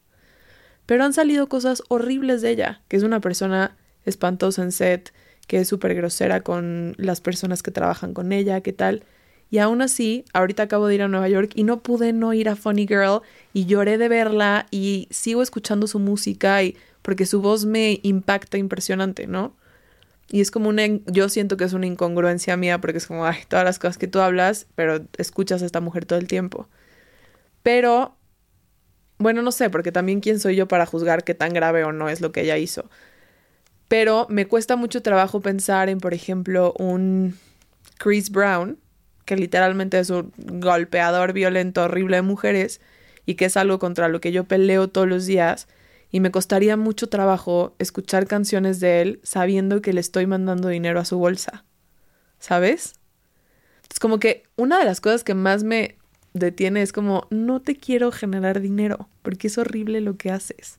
Pero han salido cosas horribles de ella, que es una persona espantosa en set, que es súper grosera con las personas que trabajan con ella, qué tal. Y aún así, ahorita acabo de ir a Nueva York y no pude no ir a Funny Girl y lloré de verla y sigo escuchando su música y porque su voz me impacta impresionante, ¿no? Y es como una, yo siento que es una incongruencia mía porque es como, ay, todas las cosas que tú hablas, pero escuchas a esta mujer todo el tiempo. Pero bueno, no sé, porque también quién soy yo para juzgar qué tan grave o no es lo que ella hizo. Pero me cuesta mucho trabajo pensar en, por ejemplo, un Chris Brown, que literalmente es un golpeador violento horrible de mujeres y que es algo contra lo que yo peleo todos los días. Y me costaría mucho trabajo escuchar canciones de él sabiendo que le estoy mandando dinero a su bolsa. ¿Sabes? Es como que una de las cosas que más me detiene es como, no te quiero generar dinero, porque es horrible lo que haces.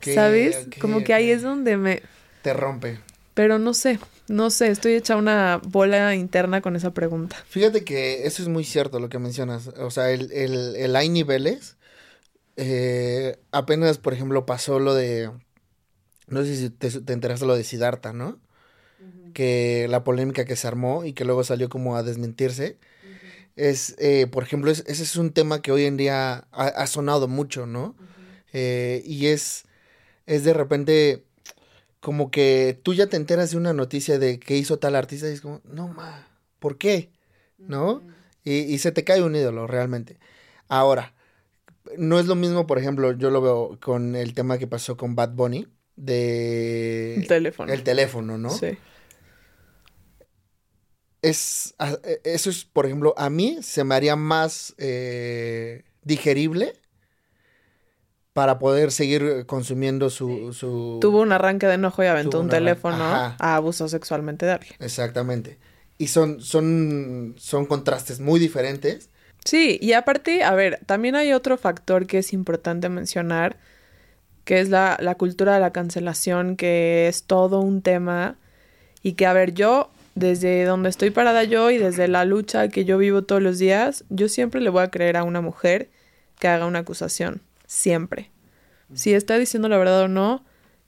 ¿Sabes? como que ahí es donde me... Te rompe. Pero no sé, no sé, estoy hecha una bola interna con esa pregunta. Fíjate que eso es muy cierto lo que mencionas. O sea, el, el, hay niveles. Eh, apenas, por ejemplo, pasó lo de... No sé si te, te enteraste lo de Siddhartha, ¿no? Que la polémica que se armó y que luego salió como a desmentirse es, eh, por ejemplo, ese es un tema que hoy en día ha, sonado mucho, ¿no? Eh, y es, es de repente como que tú ya te enteras de una noticia de que hizo tal artista y es como, no, ma, ¿por qué? ¿No? y, y, se te cae un ídolo realmente. Ahora, no es lo mismo, por ejemplo, yo lo veo con el tema que pasó con Bad Bunny de... El teléfono. El teléfono, ¿no? Sí es, e, eso es, por ejemplo, a mí se me haría más eh, digerible para poder seguir consumiendo su, su, Tuvo un arranque de enojo y aventó un teléfono a abuso sexualmente de alguien. Exactamente. Y son, son, son contrastes muy diferentes. Sí, y aparte, a ver, también hay otro factor que es importante mencionar, que es la, la cultura de la cancelación, que es todo un tema. Y que, a ver, yo desde donde estoy parada yo y desde la lucha que yo vivo todos los días, yo siempre le voy a creer a una mujer que haga una acusación. Siempre. Si está diciendo la verdad o no,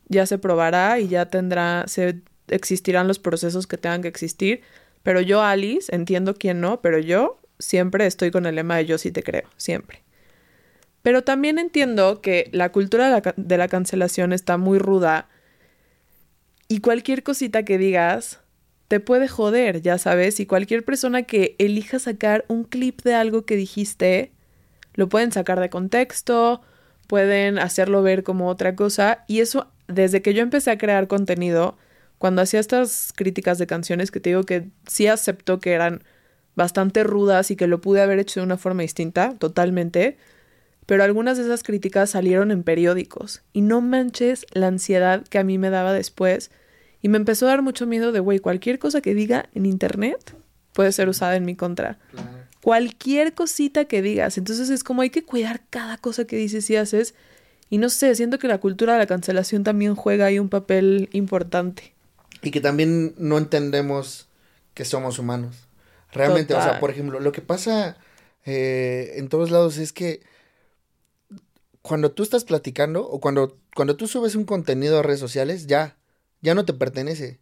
ya se probará y ya tendrá, se existirán los procesos que tengan que existir. Pero yo, Alice, entiendo quién no, pero yo siempre estoy con el lema de yo sí te creo, siempre. Pero también entiendo que la cultura de la, de la cancelación está muy ruda y cualquier cosita que digas te puede joder, ya sabes, y cualquier persona que elija sacar un clip de algo que dijiste, lo pueden sacar de contexto, pueden hacerlo ver como otra cosa, y eso, desde que yo empecé a crear contenido, cuando hacía estas críticas de canciones que te digo que sí acepto que eran bastante rudas y que lo pude haber hecho de una forma distinta, totalmente, pero algunas de esas críticas salieron en periódicos, y no manches la ansiedad que a mí me daba después, y me empezó a dar mucho miedo de, güey, cualquier cosa que diga en internet puede ser usada en mi contra. Cualquier cosita que digas. Entonces es como hay que cuidar cada cosa que dices y haces. Y no sé, siento que la cultura de la cancelación también juega ahí un papel importante. Y que también no entendemos que somos humanos. Realmente, o sea, por ejemplo, lo que pasa eh, en todos lados es que cuando tú estás platicando o cuando, cuando tú subes un contenido a redes sociales, ya, ya no te pertenece.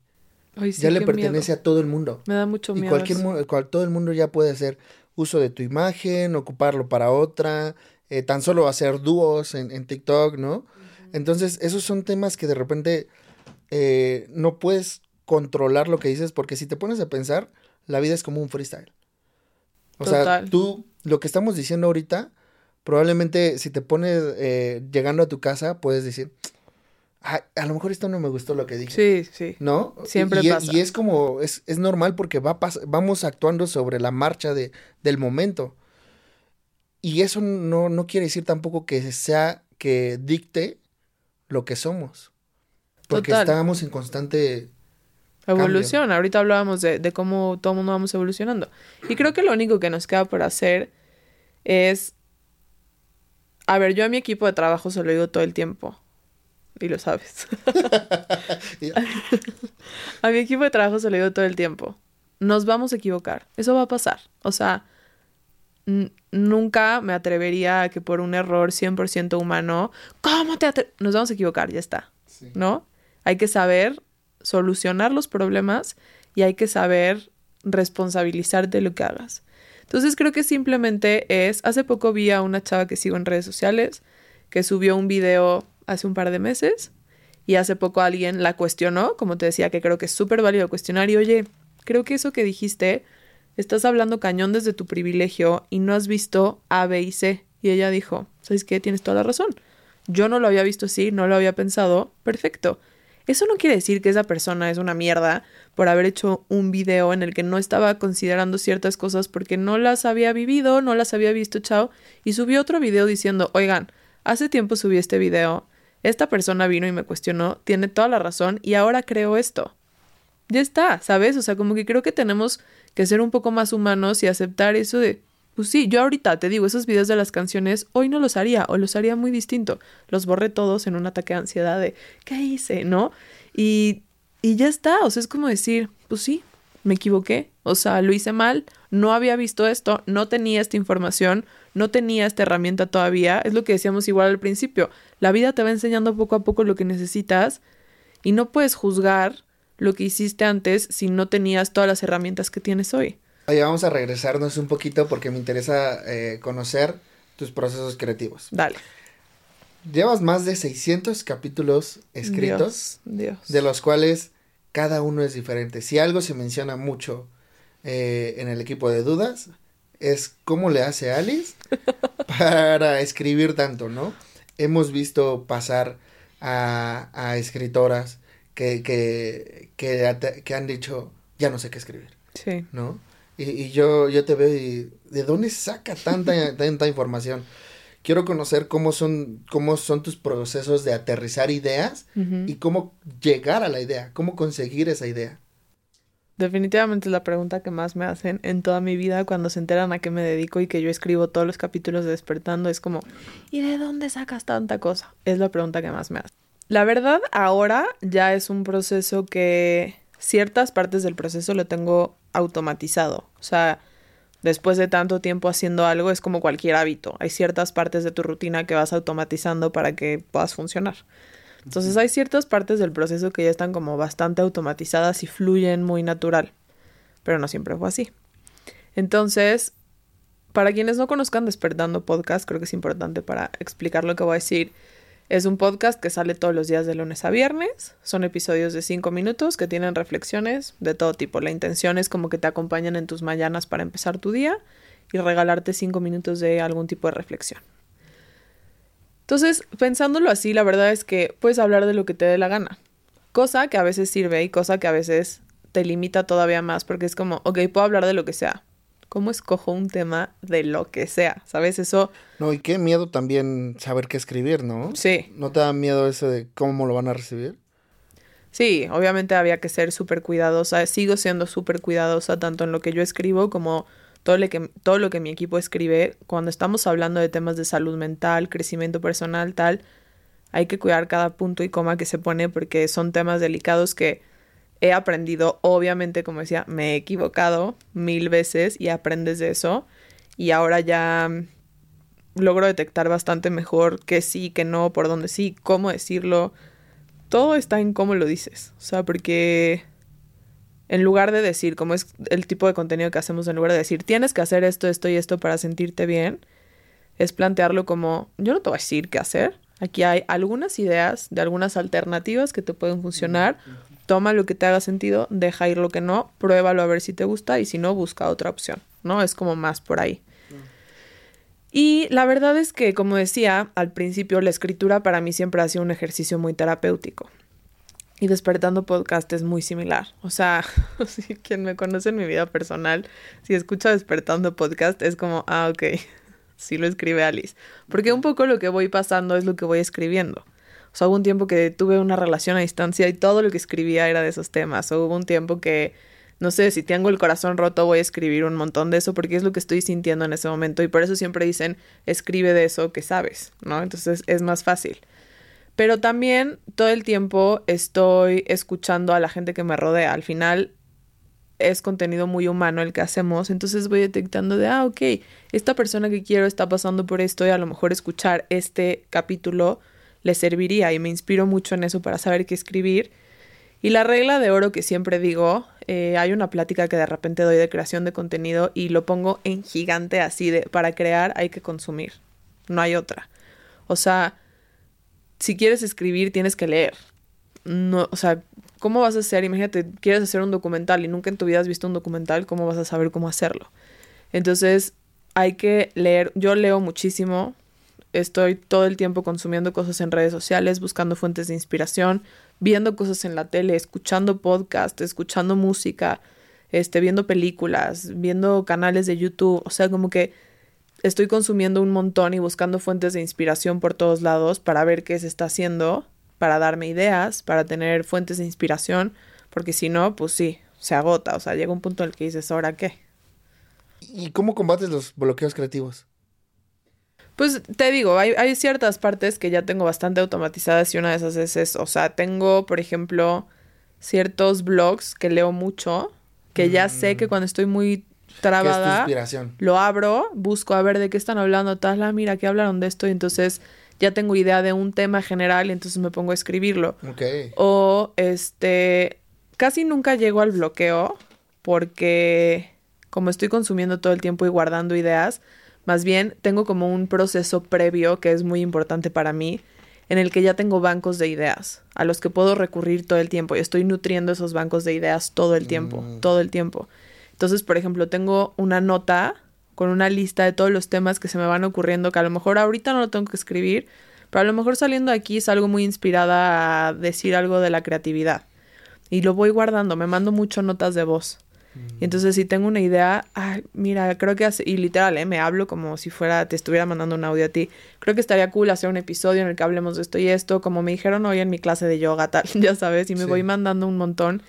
ya le pertenece a todo el mundo. Me da mucho miedo. Y cualquier, cual, todo el mundo ya puede hacer uso de tu imagen, ocuparlo para otra, eh, tan solo hacer dúos en, en TikTok, ¿no? Entonces, esos son temas que de repente eh, no puedes controlar lo que dices, porque si te pones a pensar, la vida es como un freestyle. O sea, tú, lo que estamos diciendo ahorita, probablemente si te pones eh, llegando a tu casa, puedes decir, a lo mejor esto no me gustó lo que dije. Sí, sí. ¿No? Siempre y, pasa. Y es como, es, es normal porque va vamos actuando sobre la marcha de, del momento. Y eso no, no quiere decir tampoco que sea, que dicte lo que somos. Porque estábamos en constante evolución. Ahorita hablábamos de, de cómo todo el mundo vamos evolucionando. Y creo que lo único que nos queda por hacer es... A ver, yo a mi equipo de trabajo se lo digo todo el tiempo. Y lo sabes. a mi equipo de trabajo se lo digo todo el tiempo. Nos vamos a equivocar. Eso va a pasar. O sea, nunca me atrevería a que por un error 100% humano, ¿cómo te atreves? Nos vamos a equivocar, ya está. ¿No? Hay que saber solucionar los problemas y hay que saber responsabilizarte de lo que hagas. Entonces creo que simplemente es, hace poco vi a una chava que sigo en redes sociales que subió un video hace un par de meses y hace poco alguien la cuestionó, como te decía, que creo que es súper válido cuestionar y oye, creo que eso que dijiste estás hablando cañón desde tu privilegio y no has visto A, B y C. Y ella dijo, ¿sabes qué? Tienes toda la razón. Yo no lo había visto así, no lo había pensado. Perfecto. Eso no quiere decir que esa persona es una mierda por haber hecho un video en el que no estaba considerando ciertas cosas porque no las había vivido, no las había visto, chao, y subió otro video diciendo, oigan, hace tiempo subí este video, esta persona vino y me cuestionó, tiene toda la razón y ahora creo esto. Ya está, ¿sabes? O sea, como que creo que tenemos que ser un poco más humanos y aceptar eso de, pues sí, yo ahorita te digo, esos videos de las canciones, hoy no los haría o los haría muy distinto. Los borré todos en un ataque de ansiedad de, ¿qué hice? ¿No? Y, y ya está, o sea, es como decir, pues sí, me equivoqué, o sea, lo hice mal, no había visto esto, no tenía esta información, no tenía esta herramienta todavía, es lo que decíamos igual al principio, la vida te va enseñando poco a poco lo que necesitas y no puedes juzgar lo que hiciste antes si no tenías todas las herramientas que tienes hoy. Oye, vamos a regresarnos un poquito porque me interesa eh, conocer tus procesos creativos. Dale. Llevas más de 600 capítulos escritos, de los cuales cada uno es diferente. Si algo se menciona mucho eh, en el equipo de dudas, es cómo le hace Alice para escribir tanto, ¿no? Hemos visto pasar a, a escritoras que, que, que, han dicho, ya no sé qué escribir. Sí. ¿No? Y, y yo, yo te veo y, ¿de dónde saca tanta, tanta información? Quiero conocer cómo son, cómo son tus procesos de aterrizar ideas y cómo llegar a la idea, cómo conseguir esa idea. Definitivamente es la pregunta que más me hacen en toda mi vida cuando se enteran a qué me dedico y que yo escribo todos los capítulos de Despertando. Es como, ¿y de dónde sacas tanta cosa? Es la pregunta que más me hacen. La verdad, ahora ya es un proceso que ciertas partes del proceso lo tengo automatizado. O sea, después de tanto tiempo haciendo algo es como cualquier hábito. Hay ciertas partes de tu rutina que vas automatizando para que puedas funcionar. Entonces hay ciertas partes del proceso que ya están como bastante automatizadas y fluyen muy natural. Pero no siempre fue así. Entonces, para quienes no conozcan Despertando Podcast, creo que es importante para explicar lo que voy a decir es un podcast que sale todos los días de lunes a viernes. Son episodios de cinco minutos que tienen reflexiones de todo tipo. La intención es como que te acompañan en tus mañanas para empezar tu día y regalarte cinco minutos de algún tipo de reflexión. Entonces, pensándolo así, la verdad es que puedes hablar de lo que te dé la gana. Cosa que a veces sirve y cosa que a veces te limita todavía más porque es como, ok, puedo hablar de lo que sea, cómo escojo un tema de lo que sea, ¿sabes? Eso... No, y qué miedo también saber qué escribir, ¿no? Sí. ¿No te da miedo eso de cómo lo van a recibir? Sí, obviamente había que ser súper cuidadosa, sigo siendo súper cuidadosa tanto en lo que yo escribo como todo lo, que, todo lo que mi equipo escribe. Cuando estamos hablando de temas de salud mental, crecimiento personal, tal, hay que cuidar cada punto y coma que se pone porque son temas delicados que he aprendido, obviamente, como decía, me he equivocado mil veces y aprendes de eso. Y ahora ya logro detectar bastante mejor qué sí, qué no, por dónde sí, cómo decirlo. Todo está en cómo lo dices. O sea, porque en lugar de decir, como es el tipo de contenido que hacemos, en lugar de decir, tienes que hacer esto, esto y esto para sentirte bien, es plantearlo como, yo no te voy a decir qué hacer. Aquí hay algunas ideas de algunas alternativas que te pueden funcionar toma lo que te haga sentido, deja ir lo que no, pruébalo a ver si te gusta y si no, busca otra opción, ¿no? Es como más por ahí. Y la verdad es que, como decía al principio, la escritura para mí siempre ha sido un ejercicio muy terapéutico. Y despertando podcast es muy similar. O sea, quien me conoce en mi vida personal, si escucha despertando podcast, es como, ah, ok, sí lo escribe Alice. Porque un poco lo que voy pasando es lo que voy escribiendo. O sea, hubo un tiempo que tuve una relación a distancia y todo lo que escribía era de esos temas. O hubo un tiempo que, no sé, si tengo el corazón roto voy a escribir un montón de eso porque es lo que estoy sintiendo en ese momento. Y por eso siempre dicen, escribe de eso que sabes, ¿no? Entonces es más fácil. Pero también todo el tiempo estoy escuchando a la gente que me rodea. Al final es contenido muy humano el que hacemos, entonces voy detectando de, ah, ok, esta persona que quiero está pasando por esto y a lo mejor escuchar este capítulo le serviría y me inspiro mucho en eso para saber qué escribir. Y la regla de oro que siempre digo, eh, hay una plática que de repente doy de creación de contenido y lo pongo en gigante así de, para crear hay que consumir, no hay otra. O sea, si quieres escribir tienes que leer. No, o sea, ¿cómo vas a hacer? Imagínate, quieres hacer un documental y nunca en tu vida has visto un documental, ¿cómo vas a saber cómo hacerlo? Entonces, hay que leer, yo leo muchísimo, estoy todo el tiempo consumiendo cosas en redes sociales, buscando fuentes de inspiración, viendo cosas en la tele, escuchando podcasts, escuchando música, este, viendo películas, viendo canales de YouTube, o sea, como que estoy consumiendo un montón y buscando fuentes de inspiración por todos lados para ver qué se está haciendo, para darme ideas, para tener fuentes de inspiración, porque si no, pues sí, se agota, o sea, llega un punto en el que dices, ¿ahora qué? ¿Y cómo combates los bloqueos creativos? Pues te digo, hay, hay, ciertas partes que ya tengo bastante automatizadas y una de esas es eso. O sea, tengo, por ejemplo, ciertos blogs que leo mucho, que ya sé que mm. cuando estoy muy trabada, lo abro, busco a ver de qué están hablando, tal, la ah, mira, que hablaron de esto? Y entonces ya tengo idea de un tema general y entonces me pongo a escribirlo. Okay. O, este, casi nunca llego al bloqueo porque como estoy consumiendo todo el tiempo y guardando ideas, más bien, tengo como un proceso previo que es muy importante para mí, en el que ya tengo bancos de ideas, a los que puedo recurrir todo el tiempo y estoy nutriendo esos bancos de ideas todo el tiempo, mm. todo el tiempo. Entonces, por ejemplo, tengo una nota con una lista de todos los temas que se me van ocurriendo, que a lo mejor ahorita no lo tengo que escribir, pero a lo mejor saliendo aquí salgo muy inspirada a decir algo de la creatividad. Y lo voy guardando, me mando mucho notas de voz. Y entonces si tengo una idea, ay, mira, creo que hace, y literal, ¿eh? me hablo como si fuera, te estuviera mandando un audio a ti. Creo que estaría cool hacer un episodio en el que hablemos de esto y esto, como me dijeron hoy en mi clase de yoga, tal, ya sabes, y me voy mandando un montón.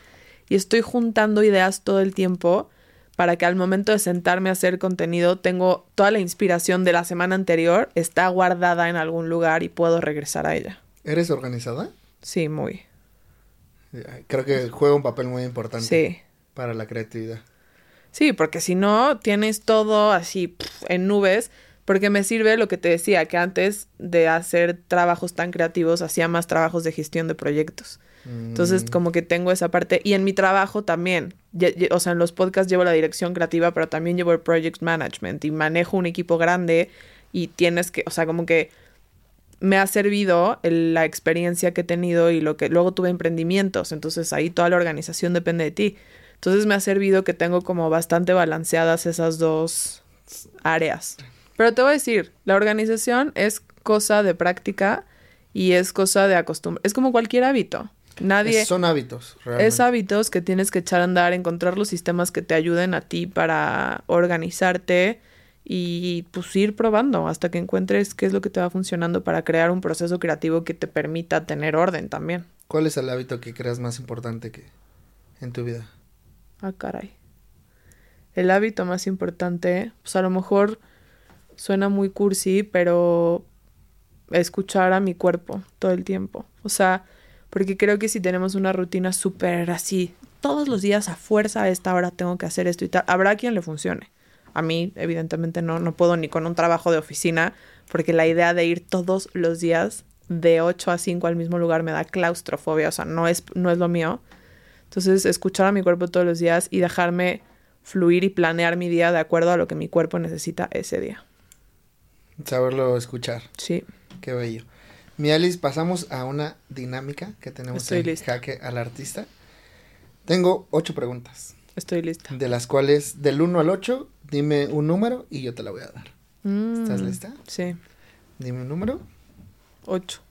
Y estoy juntando ideas todo el tiempo para que al momento de sentarme a hacer contenido tengo toda la inspiración de la semana anterior, está guardada en algún lugar y puedo regresar a ella. ¿Eres organizada? Sí, muy. Creo que juega un papel muy importante. Sí para la creatividad. Sí, porque si no, tienes todo así en nubes, porque me sirve lo que te decía, que antes de hacer trabajos tan creativos, hacía más trabajos de gestión de proyectos. Entonces, mm. como que tengo esa parte. Y en mi trabajo también. O sea, en los podcasts llevo la dirección creativa, pero también llevo el project management y manejo un equipo grande y tienes que, o sea, como que me ha servido la experiencia que he tenido y lo que luego tuve emprendimientos. Entonces, ahí toda la organización depende de ti. Entonces me ha servido que tengo como bastante balanceadas esas dos áreas. Pero te voy a decir, la organización es cosa de práctica y es cosa de acostumbre. Es como cualquier hábito. Nadie. son hábitos. Realmente. Es hábitos que tienes que echar a andar, encontrar los sistemas que te ayuden a ti para organizarte y pues ir probando hasta que encuentres qué es lo que te va funcionando para crear un proceso creativo que te permita tener orden también. ¿Cuál es el hábito que creas más importante que en tu vida? Ah, caray. El hábito más importante, pues a lo mejor suena muy cursi, pero escuchar a mi cuerpo todo el tiempo. O sea, porque creo que si tenemos una rutina súper así, todos los días a fuerza a esta hora tengo que hacer esto y tal, habrá quien le funcione. A mí, evidentemente, no, no puedo ni con un trabajo de oficina, porque la idea de ir todos los días de 8 a 5 al mismo lugar me da claustrofobia, o sea, no es, no es lo mío. Entonces, escuchar a mi cuerpo todos los días y dejarme fluir y planear mi día de acuerdo a lo que mi cuerpo necesita ese día. Saberlo escuchar. Sí. Qué bello. Mi Alice, pasamos a una dinámica que tenemos Estoy en lista. Jaque al Artista. Tengo ocho preguntas, Estoy lista. de las cuales del 1 al 8, dime un número y yo te la voy a dar. ¿Estás Mm, lista? Sí. Dime un número. 8.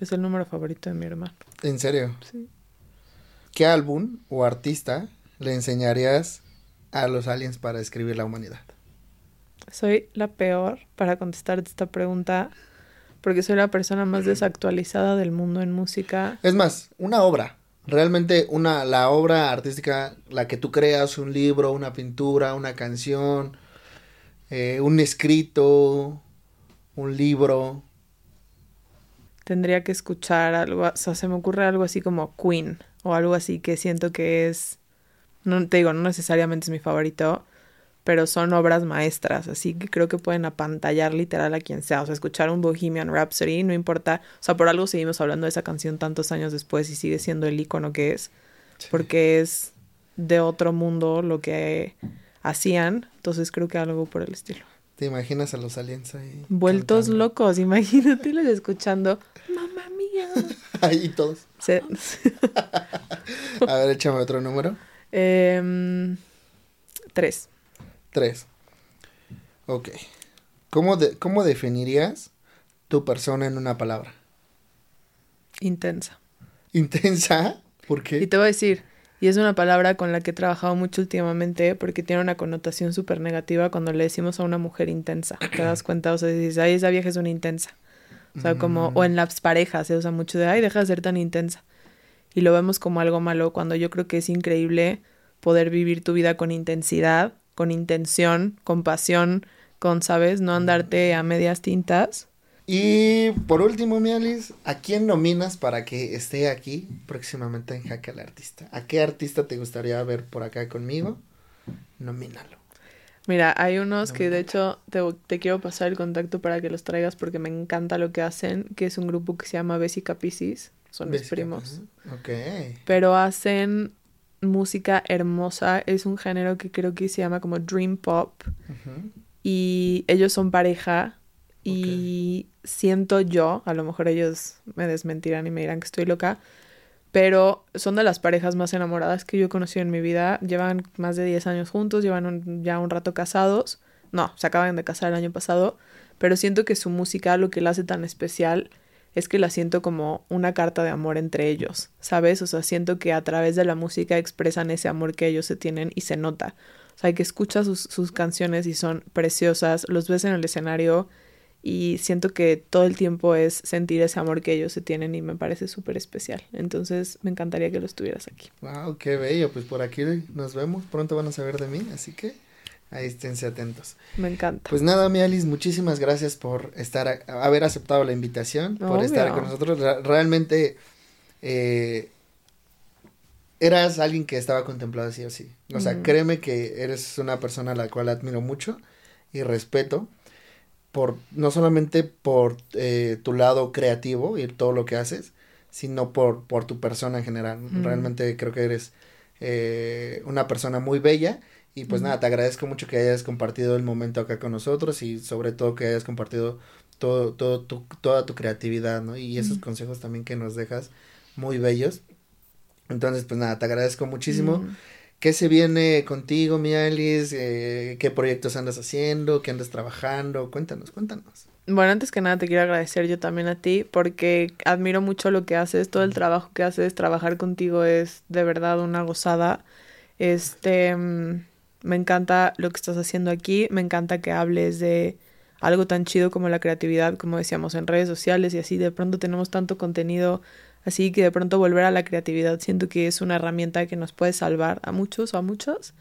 Es el número favorito de mi hermano. ¿En serio? Sí. ¿Qué álbum o artista le enseñarías a los aliens para describir la humanidad? Soy la peor para contestarte esta pregunta porque soy la persona más desactualizada del mundo en música. Es más, una obra. Realmente una, la obra artística, la que tú creas, un libro, una pintura, una canción, eh, un escrito, un libro. Tendría que escuchar algo, o sea, se me ocurre algo así como Queen o algo así que siento que es, no te digo, no necesariamente es mi favorito, pero son obras maestras, así que creo que pueden apantallar literal a quien sea, o sea, escuchar un Bohemian Rhapsody, no importa, o sea, por algo seguimos hablando de esa canción tantos años después y sigue siendo el icono que es, porque es de otro mundo lo que hacían, entonces creo que algo por el estilo. ¿Te imaginas a los aliens ahí? Vueltos cantando? locos, imagínatelos escuchando, mamá mía. Ahí todos. Se- A ver, échame otro número. Em, tres. Tres. Ok. ¿Cómo, de- ¿Cómo definirías tu persona en una palabra? Intensa. ¿Intensa? ¿Por Y qué? te voy a decir, y es una palabra con la que he trabajado mucho últimamente porque tiene una connotación súper negativa cuando le decimos a una mujer intensa. ¿Te das cuenta? O sea, dices, ay, esa vieja es una intensa. O sea, como, o en las parejas se usa mucho de, ay, deja de ser tan intensa. Y lo vemos como algo malo cuando yo creo que es increíble poder vivir tu vida con intensidad, con intención, con pasión, con, ¿sabes? No andarte a medias tintas. Y por último, mi Alice, ¿a quién nominas para que esté aquí próximamente en Jaque al Artista? ¿A qué artista te gustaría ver por acá conmigo? Nomínalo. Mira, hay unos que de hecho te, te quiero pasar el contacto para que los traigas porque me encanta lo que hacen, que es un grupo que se llama Bessica Piscis, son mis primos, ajá. Ok. pero hacen música hermosa, es un género que creo que se llama como Dream Pop. Y ellos son pareja. Y siento yo, a lo mejor ellos me desmentirán y me dirán que estoy loca, pero son de las parejas más enamoradas que yo he conocido en mi vida. Llevan más de 10 años juntos, llevan un- ya un rato casados. No, se acaban de casar el año pasado, pero siento que su música lo que la hace tan especial es que la siento como una carta de amor entre ellos, ¿sabes? O sea, siento que a través de la música expresan ese amor que ellos se tienen y se nota. O sea, que escuchas sus, sus canciones y son preciosas, los ves en el escenario y siento que todo el tiempo es sentir ese amor que ellos se tienen y me parece súper especial. Entonces me encantaría que lo estuvieras aquí. Wow, qué bello. Pues por aquí nos vemos. Pronto van a saber de mí, así que ahí esténse atentos. Me encanta. Pues nada, mi Alice, muchísimas gracias por estar, a- haber aceptado la invitación, por estar con nosotros. Ra- realmente eh, eras alguien que estaba contemplado así o sí. O sea, Mm. créeme que eres una persona a la cual admiro mucho y respeto por no solamente por eh, tu lado creativo y todo lo que haces, sino por, por tu persona en general. Mm. Realmente creo que eres eh, una persona muy bella y pues nada, te agradezco mucho que hayas compartido el momento acá con nosotros y sobre todo que hayas compartido todo, todo tu, toda tu creatividad, ¿no? Y esos consejos también que nos dejas muy bellos. Entonces, pues nada, te agradezco muchísimo. ¿Qué se viene contigo, mi Alice? Eh, ¿Qué proyectos andas haciendo? ¿Qué andas trabajando? Cuéntanos, cuéntanos. Bueno, antes que nada te quiero agradecer yo también a ti porque admiro mucho lo que haces, todo el trabajo que haces, trabajar contigo es de verdad una gozada. Este, mm, me encanta lo que estás haciendo aquí, me encanta que hables de algo tan chido como la creatividad, como decíamos en redes sociales y así, de pronto tenemos tanto contenido así que de pronto volver a la creatividad siento que es una herramienta que nos puede salvar a muchos o a muchos.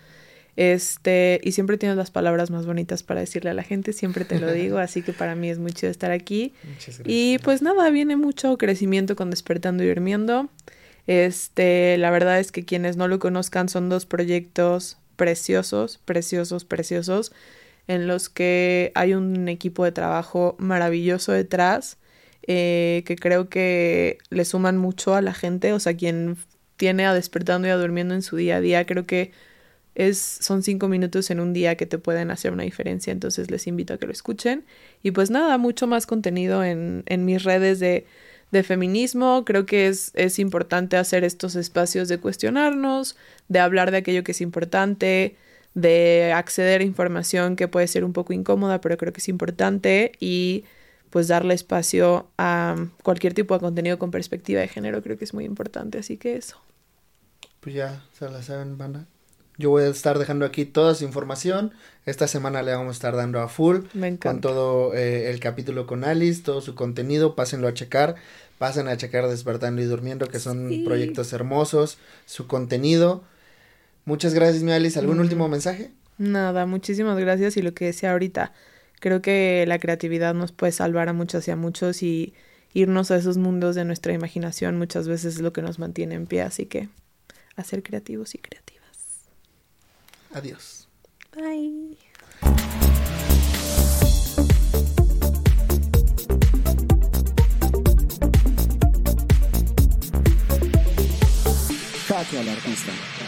Este, y siempre tienes las palabras más bonitas para decirle a la gente, siempre te lo digo, así que para mí es muy chido estar aquí. Muchas gracias. Y pues nada, viene mucho crecimiento con Despertando y Durmiendo. Este, la verdad es que quienes no lo conozcan son dos proyectos preciosos, preciosos, preciosos, en los que hay un equipo de trabajo maravilloso detrás, eh, que creo que le suman mucho a la gente, o sea, quien tiene a despertando y a durmiendo en su día a día, creo que es, son cinco minutos en un día que te pueden hacer una diferencia, entonces les invito a que lo escuchen. Y pues nada, mucho más contenido en, en mis redes de, de feminismo. Creo que es, es importante hacer estos espacios de cuestionarnos, de hablar de aquello que es importante, de acceder a información que puede ser un poco incómoda, pero creo que es importante y pues darle espacio a cualquier tipo de contenido con perspectiva de género, creo que es muy importante, así que eso. Pues ya, se la saben, banda. Yo voy a estar dejando aquí toda su información. Esta semana le vamos a estar dando a full con todo eh, el capítulo con Alice, todo su contenido. Pásenlo a checar. Pasen a checar Despertando y Durmiendo, que son proyectos hermosos. Su contenido. Muchas gracias, mi Alice. ¿Algún último mensaje? Nada, muchísimas gracias. Y lo que decía ahorita, creo que la creatividad nos puede salvar a muchas y a muchos y irnos a esos mundos de nuestra imaginación muchas veces es lo que nos mantiene en pie. Así que a ser creativos y creativos. Adiós. Bye. Jaque al artista.